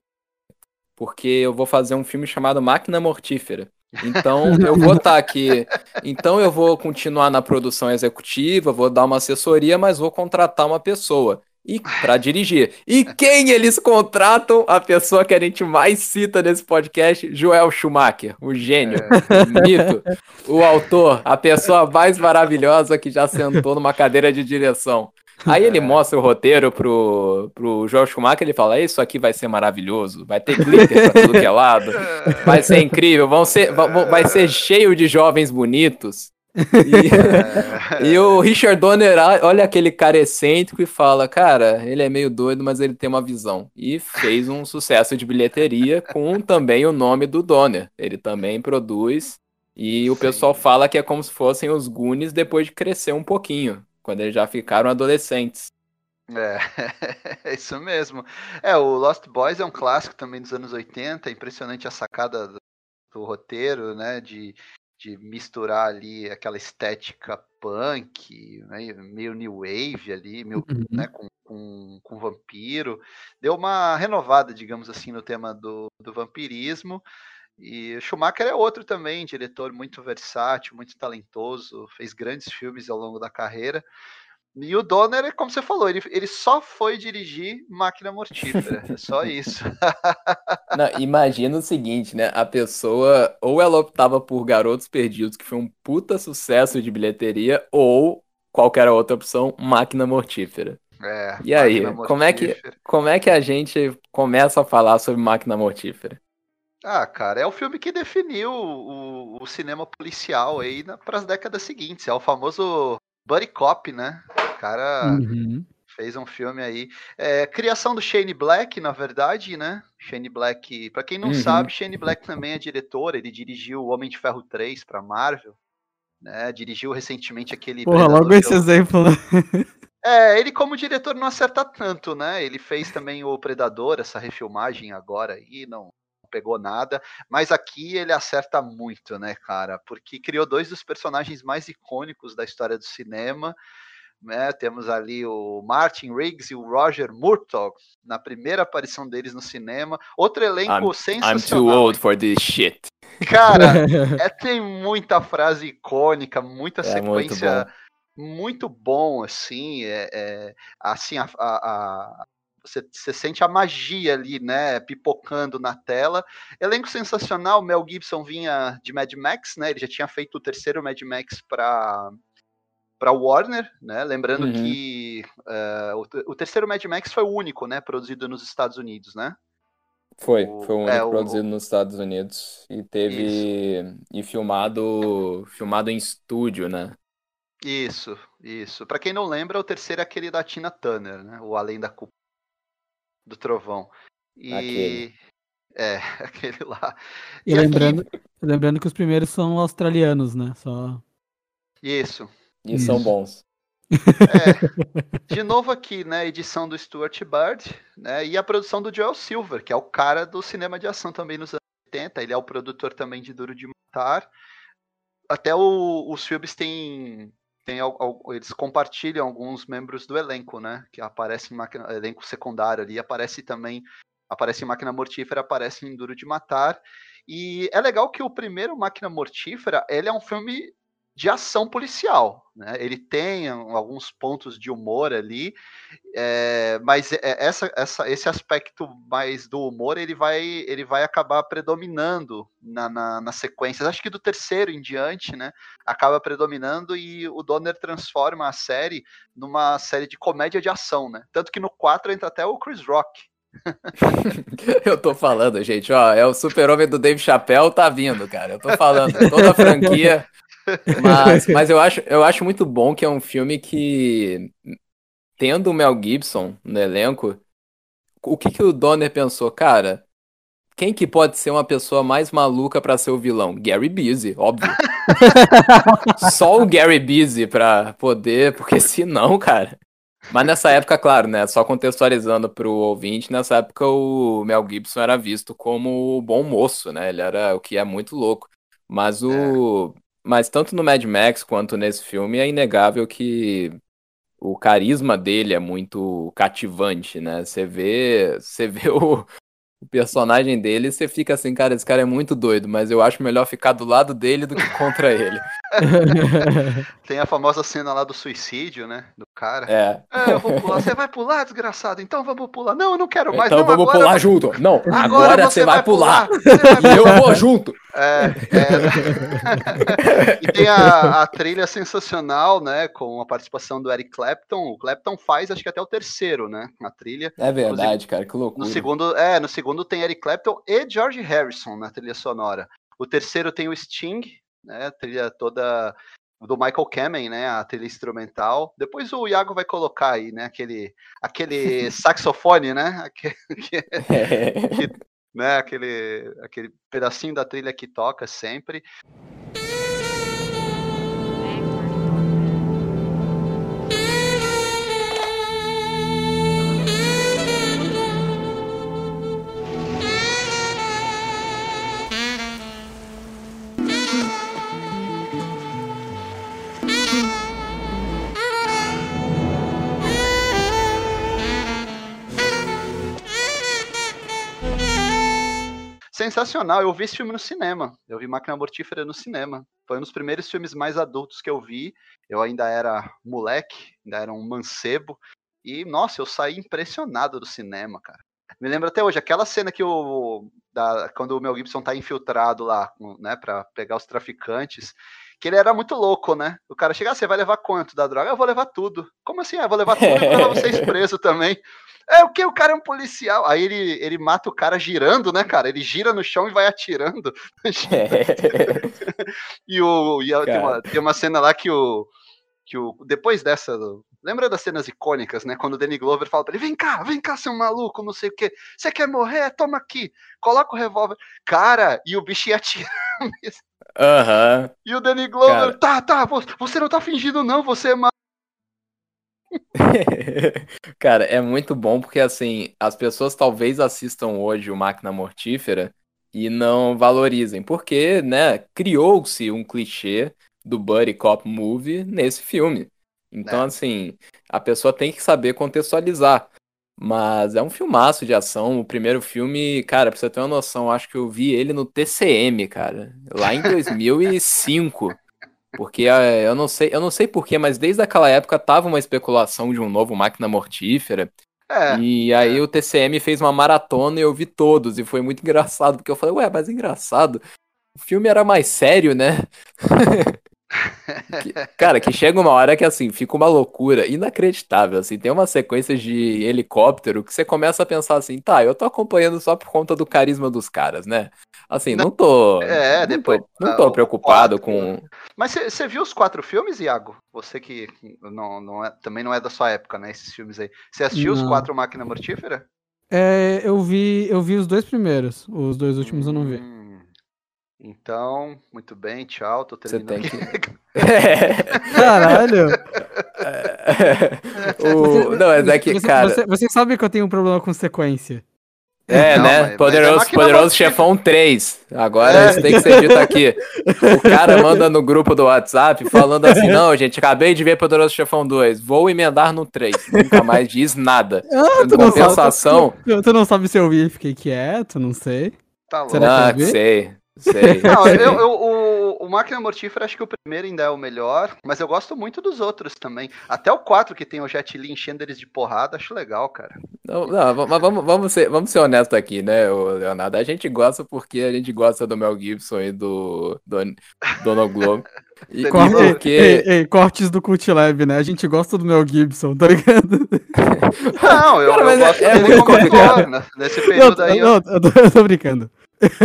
porque eu vou fazer um filme chamado Máquina Mortífera. Então eu vou estar tá aqui. Então eu vou continuar na produção executiva, vou dar uma assessoria, mas vou contratar uma pessoa e para dirigir. E quem eles contratam? A pessoa que a gente mais cita nesse podcast, Joel Schumacher, o gênio, é. o mito, o autor, a pessoa mais maravilhosa que já sentou numa cadeira de direção. Aí ele é. mostra o roteiro pro, pro Joel Schumacher, ele fala, isso aqui vai ser maravilhoso, vai ter glitter pra tudo que é lado, vai ser incrível, vão ser, vai ser cheio de jovens bonitos. E, e, o Richard Donner olha aquele cara excêntrico e fala: Cara, ele é meio doido, mas ele tem uma visão. E fez um sucesso de bilheteria com também o nome do Donner. Ele também produz. E o Sim. pessoal fala que é como se fossem os Goonies depois de crescer um pouquinho, quando eles já ficaram adolescentes. É, é isso mesmo. É, o Lost Boys é um clássico também dos anos 80, é impressionante a sacada do, do roteiro, né, de de misturar ali aquela estética punk, né, meio new wave ali, meio, uhum. né, com, com, com, vampiro. Deu uma renovada, digamos assim, no tema do, do vampirismo. E Schumacher é outro também, diretor muito versátil, muito talentoso, fez grandes filmes ao longo da carreira. E o Donner, é como você falou, ele, ele só foi dirigir Máquina Mortífera. É só isso. Não, imagina o seguinte, né? A pessoa, ou ela optava por Garotos Perdidos, que foi um puta sucesso de bilheteria, ou qualquer outra opção, Máquina Mortífera. É, e aí, como é, que, como é que a gente começa a falar sobre Máquina Mortífera? Ah, cara, é o filme que definiu o, o cinema policial aí para as décadas seguintes. É o famoso Buddy Cop, né? O cara uhum. fez um filme aí. É, criação do Shane Black, na verdade, né? Shane Black, para quem não uhum. sabe, Shane Black também é diretor. Ele dirigiu O Homem de Ferro 3 para Marvel. Né, dirigiu recentemente aquele. Porra, logo esse exemplo, né? É, ele como diretor não acerta tanto, né? Ele fez também o Predador, essa refilmagem agora aí, não, pegou nada, mas aqui ele acerta muito, né, cara? Porque criou dois dos personagens mais icônicos da história do cinema. Né, temos ali o Martin Riggs e o Roger Murtaugh na primeira aparição deles no cinema. Outro elenco I'm, sensacional. I'm too old for this shit. Cara, é, tem muita frase icônica, muita é sequência muito bom. muito bom, assim, é, é assim a, a, você, você, sente a magia ali, né, pipocando na tela. Elenco sensacional, Mel Gibson vinha de Mad Max, né, ele já tinha feito o terceiro Mad Max para para Warner, né, lembrando uhum. que uh, o, o, terceiro Mad Max foi o único, né, produzido nos Estados Unidos, né. Foi, O- foi o é, único o- produzido nos Estados Unidos e teve e filmado filmado em estúdio, né? Isso, isso. Pra quem não lembra, o terceiro é aquele da Tina Turner, né? O Além da Culpa do Trovão. E Aquele. é, aquele lá. E E aqui- lembrando, lembrando que os primeiros são australianos, né? Só. Isso. E são Isso. bons. É. De novo aqui, né? Edição do Stuart Bird, né? E a produção do Joel Silver, que é o cara do cinema de ação também nos anos 80. Ele é o produtor também de Duro de Matar. Até o- os filmes têm. Tem, eles compartilham alguns membros do elenco, né? Que aparecem em máquina, elenco secundário ali, aparece também. Aparece em Máquina Mortífera, aparece em Duro de Matar. E é legal que o primeiro Máquina Mortífera, ele é um filme de ação policial, né? Ele tem alguns pontos de humor ali, é, mas é- essa, essa, esse aspecto mais do humor ele vai, ele vai acabar predominando na, na, nas sequências. Acho que do terceiro em diante, né? Acaba predominando e o Donner transforma a série numa série de comédia de ação, né? Tanto que no 4 entra até o Chris Rock. Eu tô falando, gente, ó, é o super-homem do Dave Chappelle tá vindo, cara. Eu tô falando, toda a franquia. Mas, mas eu, acho, eu acho muito bom que é um filme que, tendo o Mel Gibson no elenco, o que que o Donner pensou? Cara, quem que pode ser uma pessoa mais maluca pra ser o vilão? Gary Busey, óbvio. Só o Gary Busey pra poder, porque senão, cara. Mas nessa época, claro, né? Só contextualizando pro ouvinte, nessa época o Mel Gibson era visto como o bom moço, né? Ele era o que é muito louco. Mas o. Mas tanto no Mad Max quanto nesse filme é inegável que o carisma dele é muito cativante, né? Você vê, você vê o, o personagem dele e você fica assim, cara, esse cara é muito doido, mas eu acho melhor ficar do lado dele do que contra ele. Tem a famosa cena lá do suicídio, né? Do cara. É. É, eu vou pular. Você vai pular, desgraçado? Então vamos pular. Não, eu não quero mais. Então não, vamos agora pular vai- junto. Não, agora, você vai pular. Você vai E eu vou junto. É, é. e tem a, a trilha sensacional, né? Com a participação do Eric Clapton. O Clapton faz, acho que até o terceiro, né? Na trilha. É verdade, cara, que loucura. No segundo, é, no segundo tem Eric Clapton e George Harrison na trilha sonora. O terceiro tem o Sting, né? A trilha toda do Michael Kamen, né? A trilha instrumental. Depois o Iago vai colocar aí, né? Aquele, aquele saxofone, né? Aque- né? Aquele, aquele pedacinho da trilha que toca sempre. Sensacional, eu vi esse filme no cinema. Eu vi Máquina Mortífera no cinema. Foi um dos primeiros filmes mais adultos que eu vi. Eu ainda era moleque, ainda era um mancebo. E, nossa, eu saí impressionado do cinema, cara. Me lembro até hoje, aquela cena que o. Da, quando o Mel Gibson tá infiltrado lá, né, pra pegar os traficantes. Que ele era muito louco, né? O cara chega, ah, você vai levar quanto da droga? Eu vou levar tudo. Como assim? Ah, eu vou levar tudo e vou levar vocês presos também. É o que? O cara é um policial. Aí ele, ele mata o cara girando, né, cara? Ele gira no chão e vai atirando. e o, e a- tem, uma, tem uma cena lá que o. Que o depois dessa. Lembra das cenas icônicas, né? Quando o Danny Glover fala pra ele: vem cá, vem cá, seu maluco, não sei o quê. Você quer morrer? Toma aqui. Coloca o revólver. Cara, e o bicho ia atirar mesmo. Aham. E o Danny Glover, Cara. tá, tá, vo- você não tá fingindo, não, você é ma- Cara, é muito bom porque assim, as pessoas talvez assistam hoje o Máquina Mortífera e não valorizem, porque, né, criou-se um clichê do Buddy Cop Movie nesse filme. Então, É. assim, a pessoa tem que saber contextualizar. Mas é um filmaço de ação. O primeiro filme, cara, pra você ter uma noção, acho que eu vi ele no TCM, cara, lá em 2005. Porque eh, eu não sei, eu não sei porquê, mas desde aquela época tava uma especulação de um novo Máquina Mortífera. É, E aí o TCM fez uma maratona e eu vi todos. E foi muito engraçado, porque eu falei, ué, mas engraçado. O filme era mais sério, né? Que- cara, que chega uma hora que assim, fica uma loucura inacreditável, assim, tem umas sequências de helicóptero que você começa a pensar assim, tá, eu tô acompanhando só por conta do carisma dos caras, né? Assim, não tô, É, não depois- tô, não ah, tô preocupado quatro, com, Mas você viu os quatro filmes, Iago? Você que não, não é- também não é da sua época, né? Esses filmes aí. Você assistiu os Não. quatro Máquina Mortífera? É, eu vi, eu vi os dois primeiros. Os dois últimos eu não vi. Então, muito bem, tchau. Tô você terminando tem aqui. que... Caralho! o... Não, mas é que, você, cara, Você, você sabe que eu tenho um problema com sequência. É, Não, né? mas- mas é Poderoso, máquina Poderoso. Chefão 3. Agora É. isso tem que ser dito aqui. O cara manda no grupo do WhatsApp falando assim: não, gente, acabei de ver Poderoso Chefão 2. Vou emendar no 3. Nunca mais diz nada. Ah, tu não compensação. sabe. Tu, tu não sabe se eu vi e fiquei quieto, não sei. Tá louco. Será que Ah, sei. Sei. Não, eu, eu- o, o Máquina Mortífera, acho que o primeiro ainda é o melhor, mas eu gosto muito dos outros também. Até o 4, que tem o Jet Li enchendo eles de porrada, acho legal, cara. Não, não, mas vamos, vamos, ser, vamos ser honestos aqui, né, Leonardo? A gente gosta porque a gente gosta do Mel Gibson e do Don, Donald Glover. E, Corte- porque. ei, ei, cortes do Cult Lab, né? A gente gosta do Mel Gibson, tá ligado? Não, eu, Cara, eu é- gosto é dele muito complicado. né? Nesse Não, período aí. eu- não, eu, tô, eu tô brincando.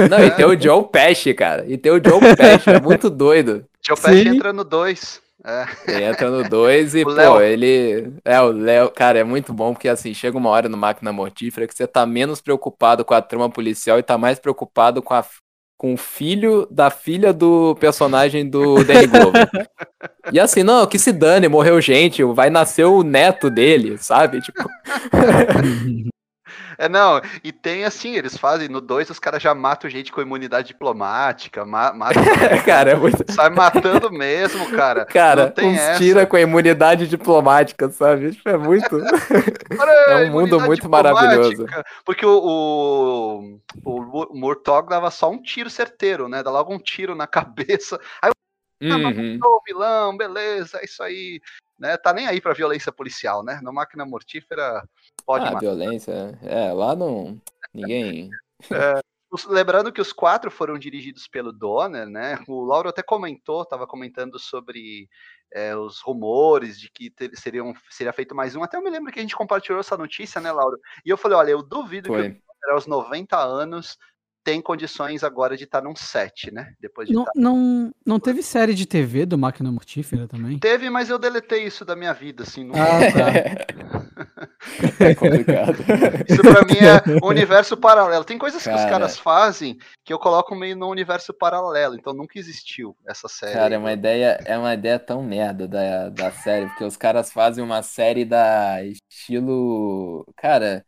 Não, e tem o Joe Pesci, cara. E tem o Joe Pesci, é muito doido. Joe Pesci Sim. entra no 2. É. Ele entra no 2 e, O pô, Léo. ele. É, o Léo, cara, é muito bom porque assim, chega uma hora no Máquina Mortífera que você tá menos preocupado com a trama policial e tá mais preocupado com a. Com o filho da filha do personagem do Danny Glover. E assim, não, que se dane, morreu gente, vai nascer o neto dele, sabe? Tipo, É, não, e tem assim, eles fazem, no 2 os caras já matam gente com imunidade diplomática, ma matam, cara, é muito. sai matando mesmo, cara. Cara, tem uns essa. tira com a imunidade diplomática, sabe? Tipo, é muito. É um mundo muito maravilhoso. Porque o, o, o Murtog dava só um tiro certeiro, né? Dá logo um tiro na cabeça. Aí Uhum. o vilão, beleza, é isso aí. Né? Tá nem aí pra violência policial, né? Na máquina mortífera pode Ah, matar. violência. É, lá não. Ninguém. Os- Lembrando que os quatro foram dirigidos pelo Donner, né? O Lauro até comentou, estava comentando sobre é, os rumores de que ter- seriam, seria feito mais um. Até eu me lembro que a gente compartilhou essa notícia, né, Lauro? E eu falei, olha, eu duvido que o Foi. Donner, aos 90 anos, tem condições agora de estar num set, né? Depois de Não, tá- não, não teve série de TV do Máquina Mortífera também? Teve, mas eu deletei isso da minha vida, assim. Não... Ah, tá. É complicado. Isso pra mim é um universo paralelo. Tem coisas que os Cara. caras fazem que eu coloco meio no universo paralelo, então nunca existiu essa série. Cara, é uma ideia, é uma ideia tão merda da, da série, porque os caras fazem uma série da estilo. Cara,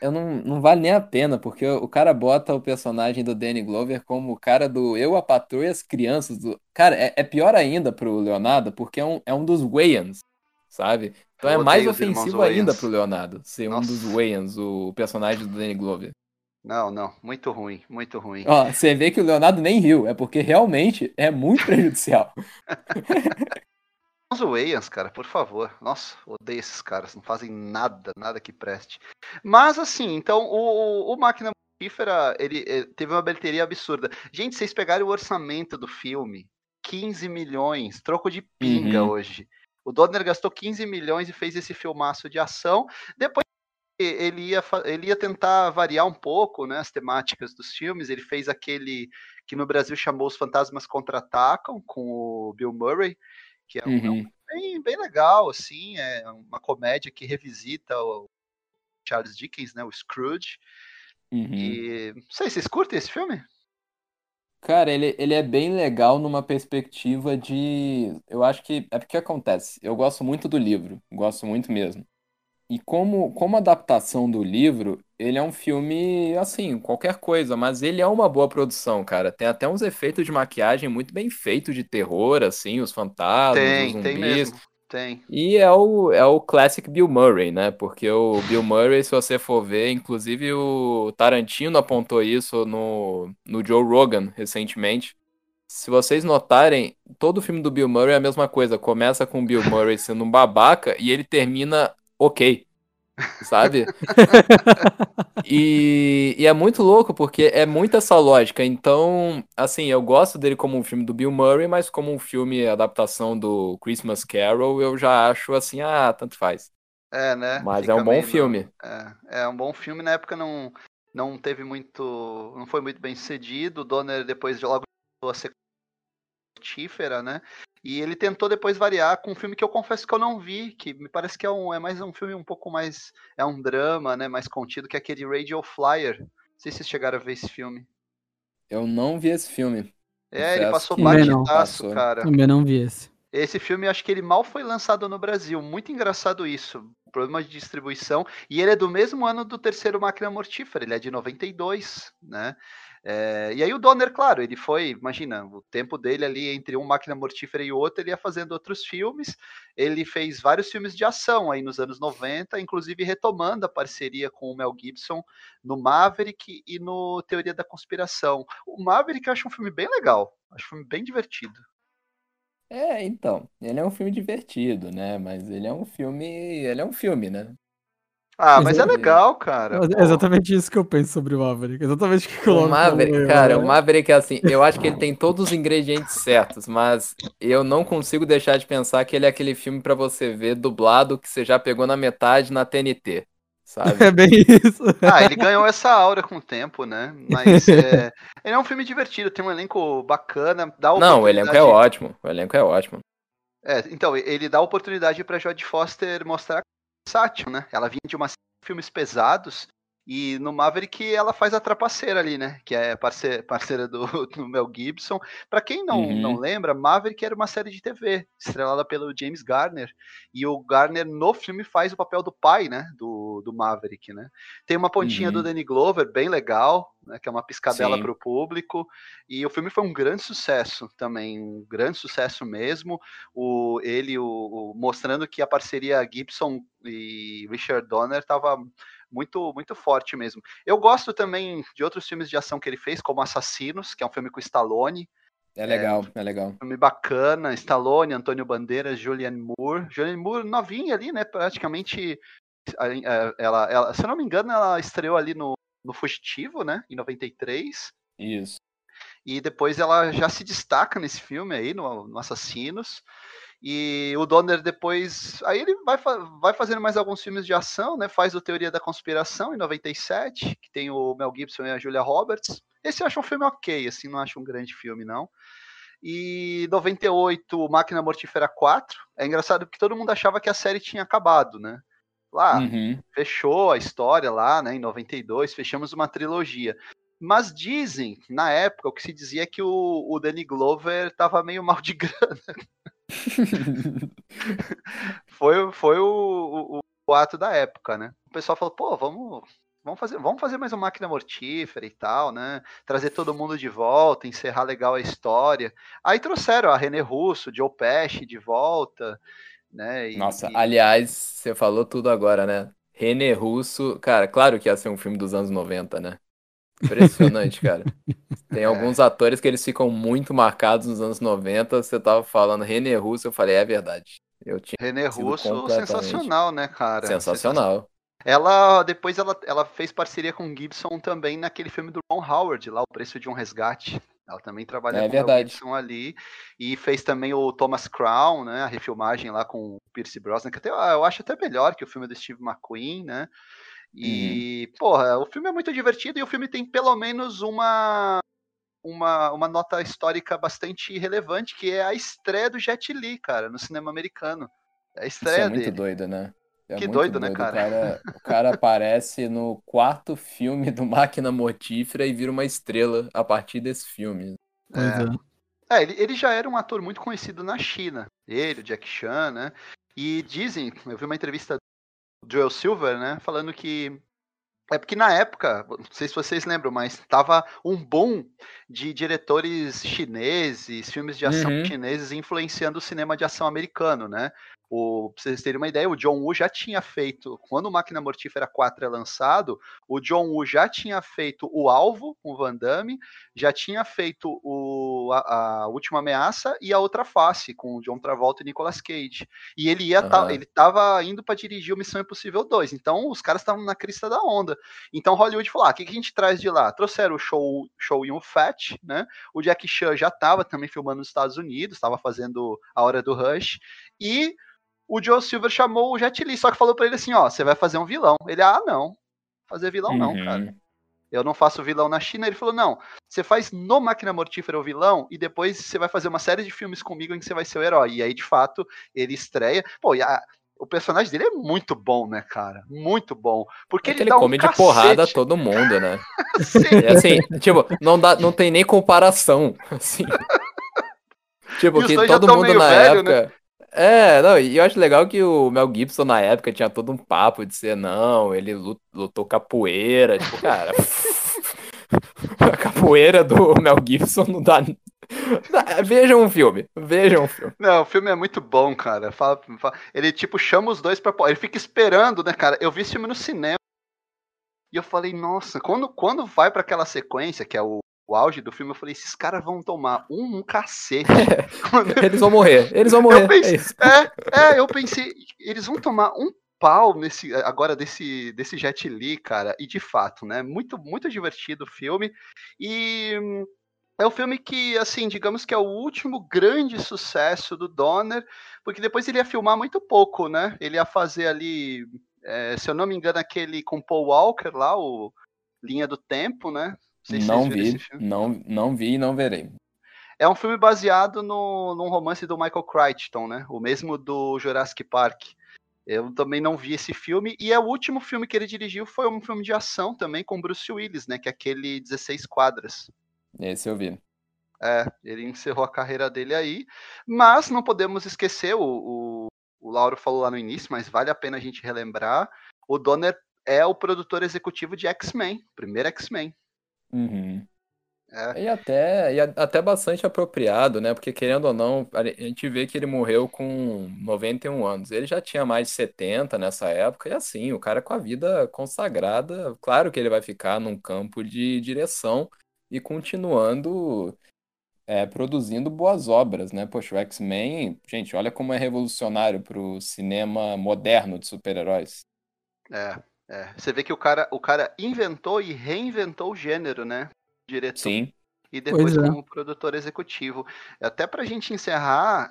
eu não, não vale nem a pena, porque o cara bota o personagem do Danny Glover como o cara do Eu, a Patroa e as Crianças. Do... Cara, é, é pior ainda pro Leonardo, porque é um, é um dos Wayans, sabe? Então é Eu mais os irmãos ofensivo ainda pro Leonardo ser um Nossa. dos Wayans, o personagem do Danny Glover. Não, não, muito ruim, muito ruim. Ó, você vê que o Leonardo nem riu, é porque realmente é muito prejudicial. Os Wayans, cara, por favor. Nossa, odeio esses caras, não fazem nada, nada que preste. Mas assim, então o, o, Máquina Mortífera, ele, eh, teve uma bilheteria absurda. Gente, vocês pegaram o orçamento do filme, 15 milhões, troco de pinga Uhum. hoje. O Donner gastou 15 milhões e fez esse filmaço de ação. Depois ele ia, ele ia tentar variar um pouco né, as temáticas dos filmes. Ele fez aquele que no Brasil chamou Os Fantasmas Contra-Atacam, com o Bill Murray, que é um, é um Uhum. bem, bem legal, assim, é uma comédia que revisita o Charles Dickens, né, o Scrooge. Uhum. E não sei, vocês curtem esse filme? Cara, ele, ele é bem legal numa perspectiva de. Eu acho que. É porque acontece. Eu gosto muito do livro, gosto muito mesmo. E como, como adaptação do livro, ele é um filme, assim, qualquer coisa, mas ele é uma boa produção, cara. Tem até uns efeitos de maquiagem muito bem feitos de terror, assim, os fantasmas, os tem, tem zumbis. mesmo. Tem. E é o, é o classic Bill Murray, né? Porque o Bill Murray, se você for ver, inclusive o Tarantino apontou isso no, no Joe Rogan recentemente. Se vocês notarem, todo filme do Bill Murray é a mesma coisa. Começa com o Bill Murray sendo um babaca e ele termina ok. Sabe? e, e, é muito louco porque é muita essa lógica. Então, assim, eu gosto dele como um filme do Bill Murray, mas como um filme adaptação do Christmas Carol, eu já acho assim, ah, tanto faz. É, né? Mas Fica é um bom filme. É, é um bom filme. Na época não, não teve muito. não foi muito bem sucedido. O Donner depois logo a ser mortífera, né? E ele tentou depois variar com um filme que eu confesso que eu não vi, que me parece que é, um, é mais um filme um pouco mais. É um drama, né? Mais contido, que é aquele Radio Flyer. Não sei se vocês chegaram a ver esse filme. Eu não vi esse filme. É, ele passou batidaço, cara. Também não vi esse. Esse filme, acho que ele mal foi lançado no Brasil. Muito engraçado isso. Problema de distribuição. E ele é do mesmo ano do terceiro Máquina Mortífera. Ele é de 92, né? É, e aí o Donner, claro, ele foi, imagina, o tempo dele ali entre um Máquina Mortífera e outro, ele ia fazendo outros filmes. Ele fez vários filmes de ação aí nos anos 90, inclusive retomando a parceria com o Mel Gibson no Maverick e no Teoria da Conspiração. O Maverick eu acho um filme bem legal, acho um filme bem divertido. É, então, ele é um filme divertido, né? Mas ele é um filme, ele é um filme, né? Ah, mas é legal, cara. É exatamente isso que eu penso sobre o Maverick. Exatamente o que eu O Maverick, cara, o Maverick é assim, eu acho que ele tem todos os ingredientes certos, mas eu não consigo deixar de pensar que ele é aquele filme para você ver dublado que você já pegou na metade na TNT. Sabe? É bem isso. Ah, ele ganhou essa aura com o tempo, né? Mas é... ele é um filme divertido, tem um elenco bacana. Dá Não, o elenco é ótimo. O elenco é ótimo. É, então, ele dá oportunidade pra Jodie Foster mostrar versátil, né? Ela vinha de uma filmes pesados e no Maverick ela faz a trapaceira ali, né? Que é parceira, parceira do, do, Mel Gibson. Para quem não, uhum. não lembra, Maverick era uma série de TV estrelada pelo James Garner. E o Garner no filme faz o papel do pai, né? Do, do Maverick, né? Tem uma pontinha uhum. do Danny Glover bem legal, né? Que é uma piscadela para o público. E o filme foi um grande sucesso também, um grande sucesso mesmo. O ele o, o mostrando que a parceria Gibson e Richard Donner estava muito muito forte mesmo. Eu gosto também de outros filmes de ação que ele fez, como Assassinos, que é um filme com Stallone. É legal, é, é legal. Filme bacana, Stallone, Antônio Bandeiras, Julianne Moore. Julianne Moore novinha ali, né? Praticamente, ela, ela, se eu não me engano, ela estreou ali no, no Fugitivo, né? Em 93. Isso. E depois ela já se destaca nesse filme aí, no, no Assassinos. E o Donner depois. Aí ele vai, vai fazendo mais alguns filmes de ação, né? Faz o Teoria da Conspiração em 97, que tem o Mel Gibson e a Julia Roberts. Esse eu acho um filme ok, assim, não acho um grande filme, não. E 98, Máquina Mortífera 4. É engraçado porque todo mundo achava que a série tinha acabado, né? Lá, uhum. fechou a história lá, né? Em 92, fechamos uma trilogia. Mas dizem, na época, o que se dizia é que o, o Danny Glover tava meio mal de grana. Foi foi o, o, o, ato da época, né? O pessoal falou, pô, vamos, vamos, fazer, vamos fazer mais uma máquina mortífera e tal, né? Trazer todo mundo de volta, encerrar legal a história. Aí trouxeram a René Russo, Joe Pesci de volta, né? E, Nossa, e... aliás, você falou tudo agora, né? René Russo, cara, claro que ia ser um filme dos anos 90, né? Impressionante, cara. Tem é. alguns atores que eles ficam muito marcados nos anos 90. Você tava falando René Russo, eu falei, é verdade. Eu tinha René Russo, sensacional, né, cara? Sensacional. Ela depois ela, ela fez parceria com Gibson também naquele filme do Ron Howard, lá O Preço de um Resgate. Ela também trabalhou é com verdade. Gibson ali e fez também o Thomas Crown, né, a refilmagem lá com o Pierce Brosnan, que até eu acho até melhor que o filme do Steve McQueen, né? E, uhum. porra, o filme é muito divertido e o filme tem pelo menos uma, uma, uma nota histórica bastante relevante, que é a estreia do Jet Li, cara, no cinema americano. É a estreia Isso é muito dele. doido, né? É que doido, né, doido, né, cara? O, cara? o cara aparece no quarto filme do Máquina Mortífera e vira uma estrela a partir desse filme. É. é, ele, ele já era um ator muito conhecido na China. Ele, o Jack Chan, né? E dizem, eu vi uma entrevista Joel Silver, né, falando que é porque na época, não sei se vocês lembram, mas estava um boom de diretores chineses, filmes de ação uhum. chineses influenciando o cinema de ação americano, né? O, pra vocês terem uma ideia, o John Woo já tinha feito, quando o Máquina Mortífera 4 é lançado, o John Woo já tinha feito o Alvo com o Van Damme, já tinha feito o a, a, Última Ameaça e A Outra Face, com o John Travolta e Nicolas Cage. E ele ia uhum. tá, ele tava indo para dirigir o Missão Impossível 2. Então os caras estavam na crista da onda. Então Hollywood falou: ah, o que, que a gente traz de lá? Trouxeram o show, show o Fat, né? O Jack Chan já estava também filmando nos Estados Unidos, estava fazendo A Hora do Rush. E o Joe Silver chamou o Jet Li, só que falou para ele assim: ó, você vai fazer um vilão. Ele, ah, não. Fazer vilão uhum. não, cara. Eu não faço vilão na China. Ele falou: não, você faz no Máquina Mortífera o vilão e depois você vai fazer uma série de filmes comigo em que você vai ser o herói. E aí, de fato, ele estreia. Pô, e a, o personagem dele é muito bom, né, cara? Muito bom. Porque é ele, ele come um de cacete. porrada todo mundo, né? é assim, tipo, não, dá, não tem nem comparação. Assim. tipo, que todo mundo na velho, época. Né? É, não, e eu acho legal que o Mel Gibson na época tinha todo um papo de ser, não, ele lutou capoeira, tipo, cara. a capoeira do Mel Gibson não dá. Vejam um filme, vejam um filme. Não, o filme é muito bom, cara. Fala, fala, ele, tipo, chama os dois pra. Ele fica esperando, né, cara? Eu vi esse filme no cinema. E eu falei, nossa, quando, quando vai para aquela sequência, que é o o auge do filme, eu falei, esses caras vão tomar um, um cacete. eles vão morrer, eles vão morrer. Pensei, é, é, é, eu pensei, eles vão tomar um pau nesse agora desse desse Jet Li, cara. E de fato, né? Muito muito divertido o filme e é um filme que, assim, digamos que é o último grande sucesso do Donner, porque depois ele ia filmar muito pouco, né? Ele ia fazer ali, é, se eu não me engano, aquele com Paul Walker lá, o Linha do Tempo, né? Não vi, não, não vi e não verei. É um filme baseado no, num romance do Michael Crichton, né? O mesmo do Jurassic Park. Eu também não vi esse filme. E é o último filme que ele dirigiu foi um filme de ação também com Bruce Willis, né? Que é aquele 16 quadras. Esse eu vi. É, ele encerrou a carreira dele aí. Mas não podemos esquecer, o, o, o Lauro falou lá no início, mas vale a pena a gente relembrar. O Donner é o produtor executivo de X-Men, primeiro X-Men. Uhum. É. E até, e até bastante apropriado, né? Porque querendo ou não, a gente vê que ele morreu com 91 anos. Ele já tinha mais de 70 nessa época, e assim, o cara com a vida consagrada, claro que ele vai ficar num campo de direção e continuando é, produzindo boas obras, né? Poxa, o X-Men, gente, olha como é revolucionário para o cinema moderno de super-heróis. É, é, você vê que o cara, o cara inventou e reinventou o gênero, né? Diretor. Sim. E depois é. como produtor executivo. Até pra gente encerrar,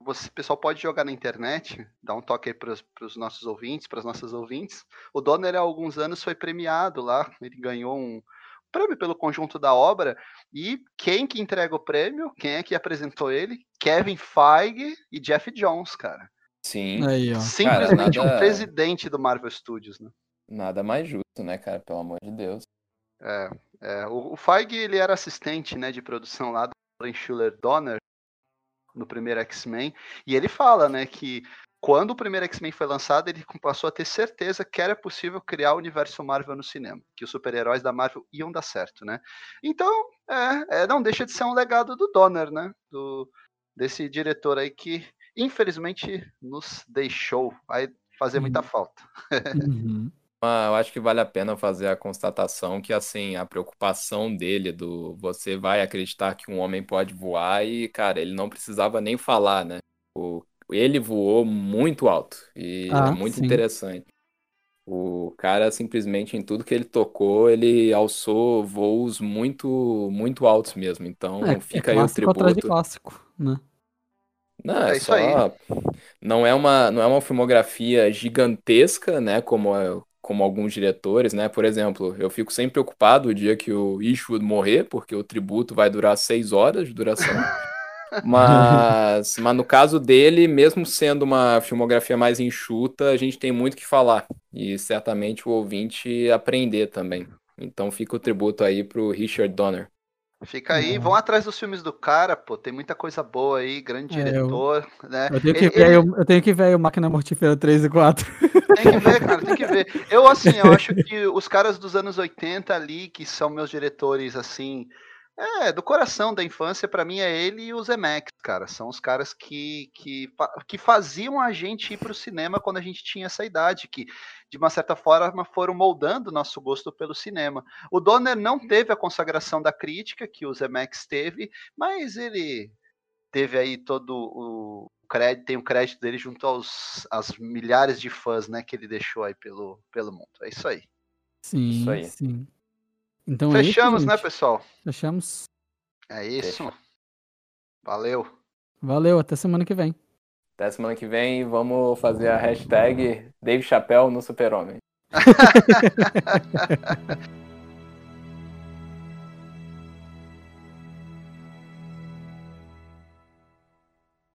você, o pessoal pode jogar na internet, dar um toque aí para os nossos ouvintes, para as nossas ouvintes. O Donner há alguns anos foi premiado lá, ele ganhou um prêmio pelo conjunto da obra. E quem que entrega o prêmio? Quem é que apresentou ele? Kevin Feige e Jeff Jones, cara. Sim. Aí, ó. Simplesmente cara, nada... um presidente do Marvel Studios, né? Nada mais justo, né, cara? Pelo amor de Deus. É, é. O, o Feige, ele era assistente, né, de produção lá do Alan Schuller Donner no primeiro X-Men, e ele fala, né, que quando o primeiro X-Men foi lançado, ele passou a ter certeza que era possível criar o universo Marvel no cinema, que os super-heróis da Marvel iam dar certo, né? Então, é, é, não deixa de ser um legado do Donner, né? Do, desse diretor aí que infelizmente nos deixou. Vai fazer muita uhum. falta. uhum. Eu acho que vale a pena fazer a constatação que, assim, a preocupação dele do você vai acreditar que um homem pode voar e, cara, ele não precisava nem falar, né? O, ele voou muito alto e é ah, é muito sim. interessante. O cara, simplesmente, em tudo que ele tocou, ele alçou voos muito, muito altos mesmo. Então, é, fica é aí o tributo. Atrás de clássico, né? Não, é, é só. Não é uma, não é uma filmografia gigantesca, né? Como, é, como alguns diretores, né? Por exemplo, eu fico sempre preocupado o dia que o Eastwood morrer, porque o tributo vai durar seis horas de duração. Mas, mas no caso dele, mesmo sendo uma filmografia mais enxuta, a gente tem muito que falar. E certamente o ouvinte aprender também. Então fica o tributo aí pro Richard Donner. Fica aí, uhum. vão atrás dos filmes do cara, pô. Tem muita coisa boa aí, grande é, diretor, eu, né? Eu tenho, que ele, ver, ele... Eu, eu, tenho que ver o Máquina Mortífera 3 e 4. Tem que ver, cara, tem que ver. Eu, assim, eu acho que os caras dos anos 80 ali, que são meus diretores, assim, é, do coração da infância, para mim é ele e o Zemex, cara. São os caras que, que, que faziam a gente ir pro cinema quando a gente tinha essa idade, que de uma certa forma foram moldando o nosso gosto pelo cinema. O Donner não teve a consagração da crítica que o Zemeckis teve, mas ele teve aí todo o crédito, tem o crédito dele junto aos as milhares de fãs, né, que ele deixou aí pelo, pelo mundo. É isso aí. Sim, isso aí. sim. Então Fechamos, é isso, né, pessoal? Fechamos. É isso. Valeu. Valeu, até semana que vem. Até semana que vem vamos fazer a hashtag Dave Chappelle no Super-Homem.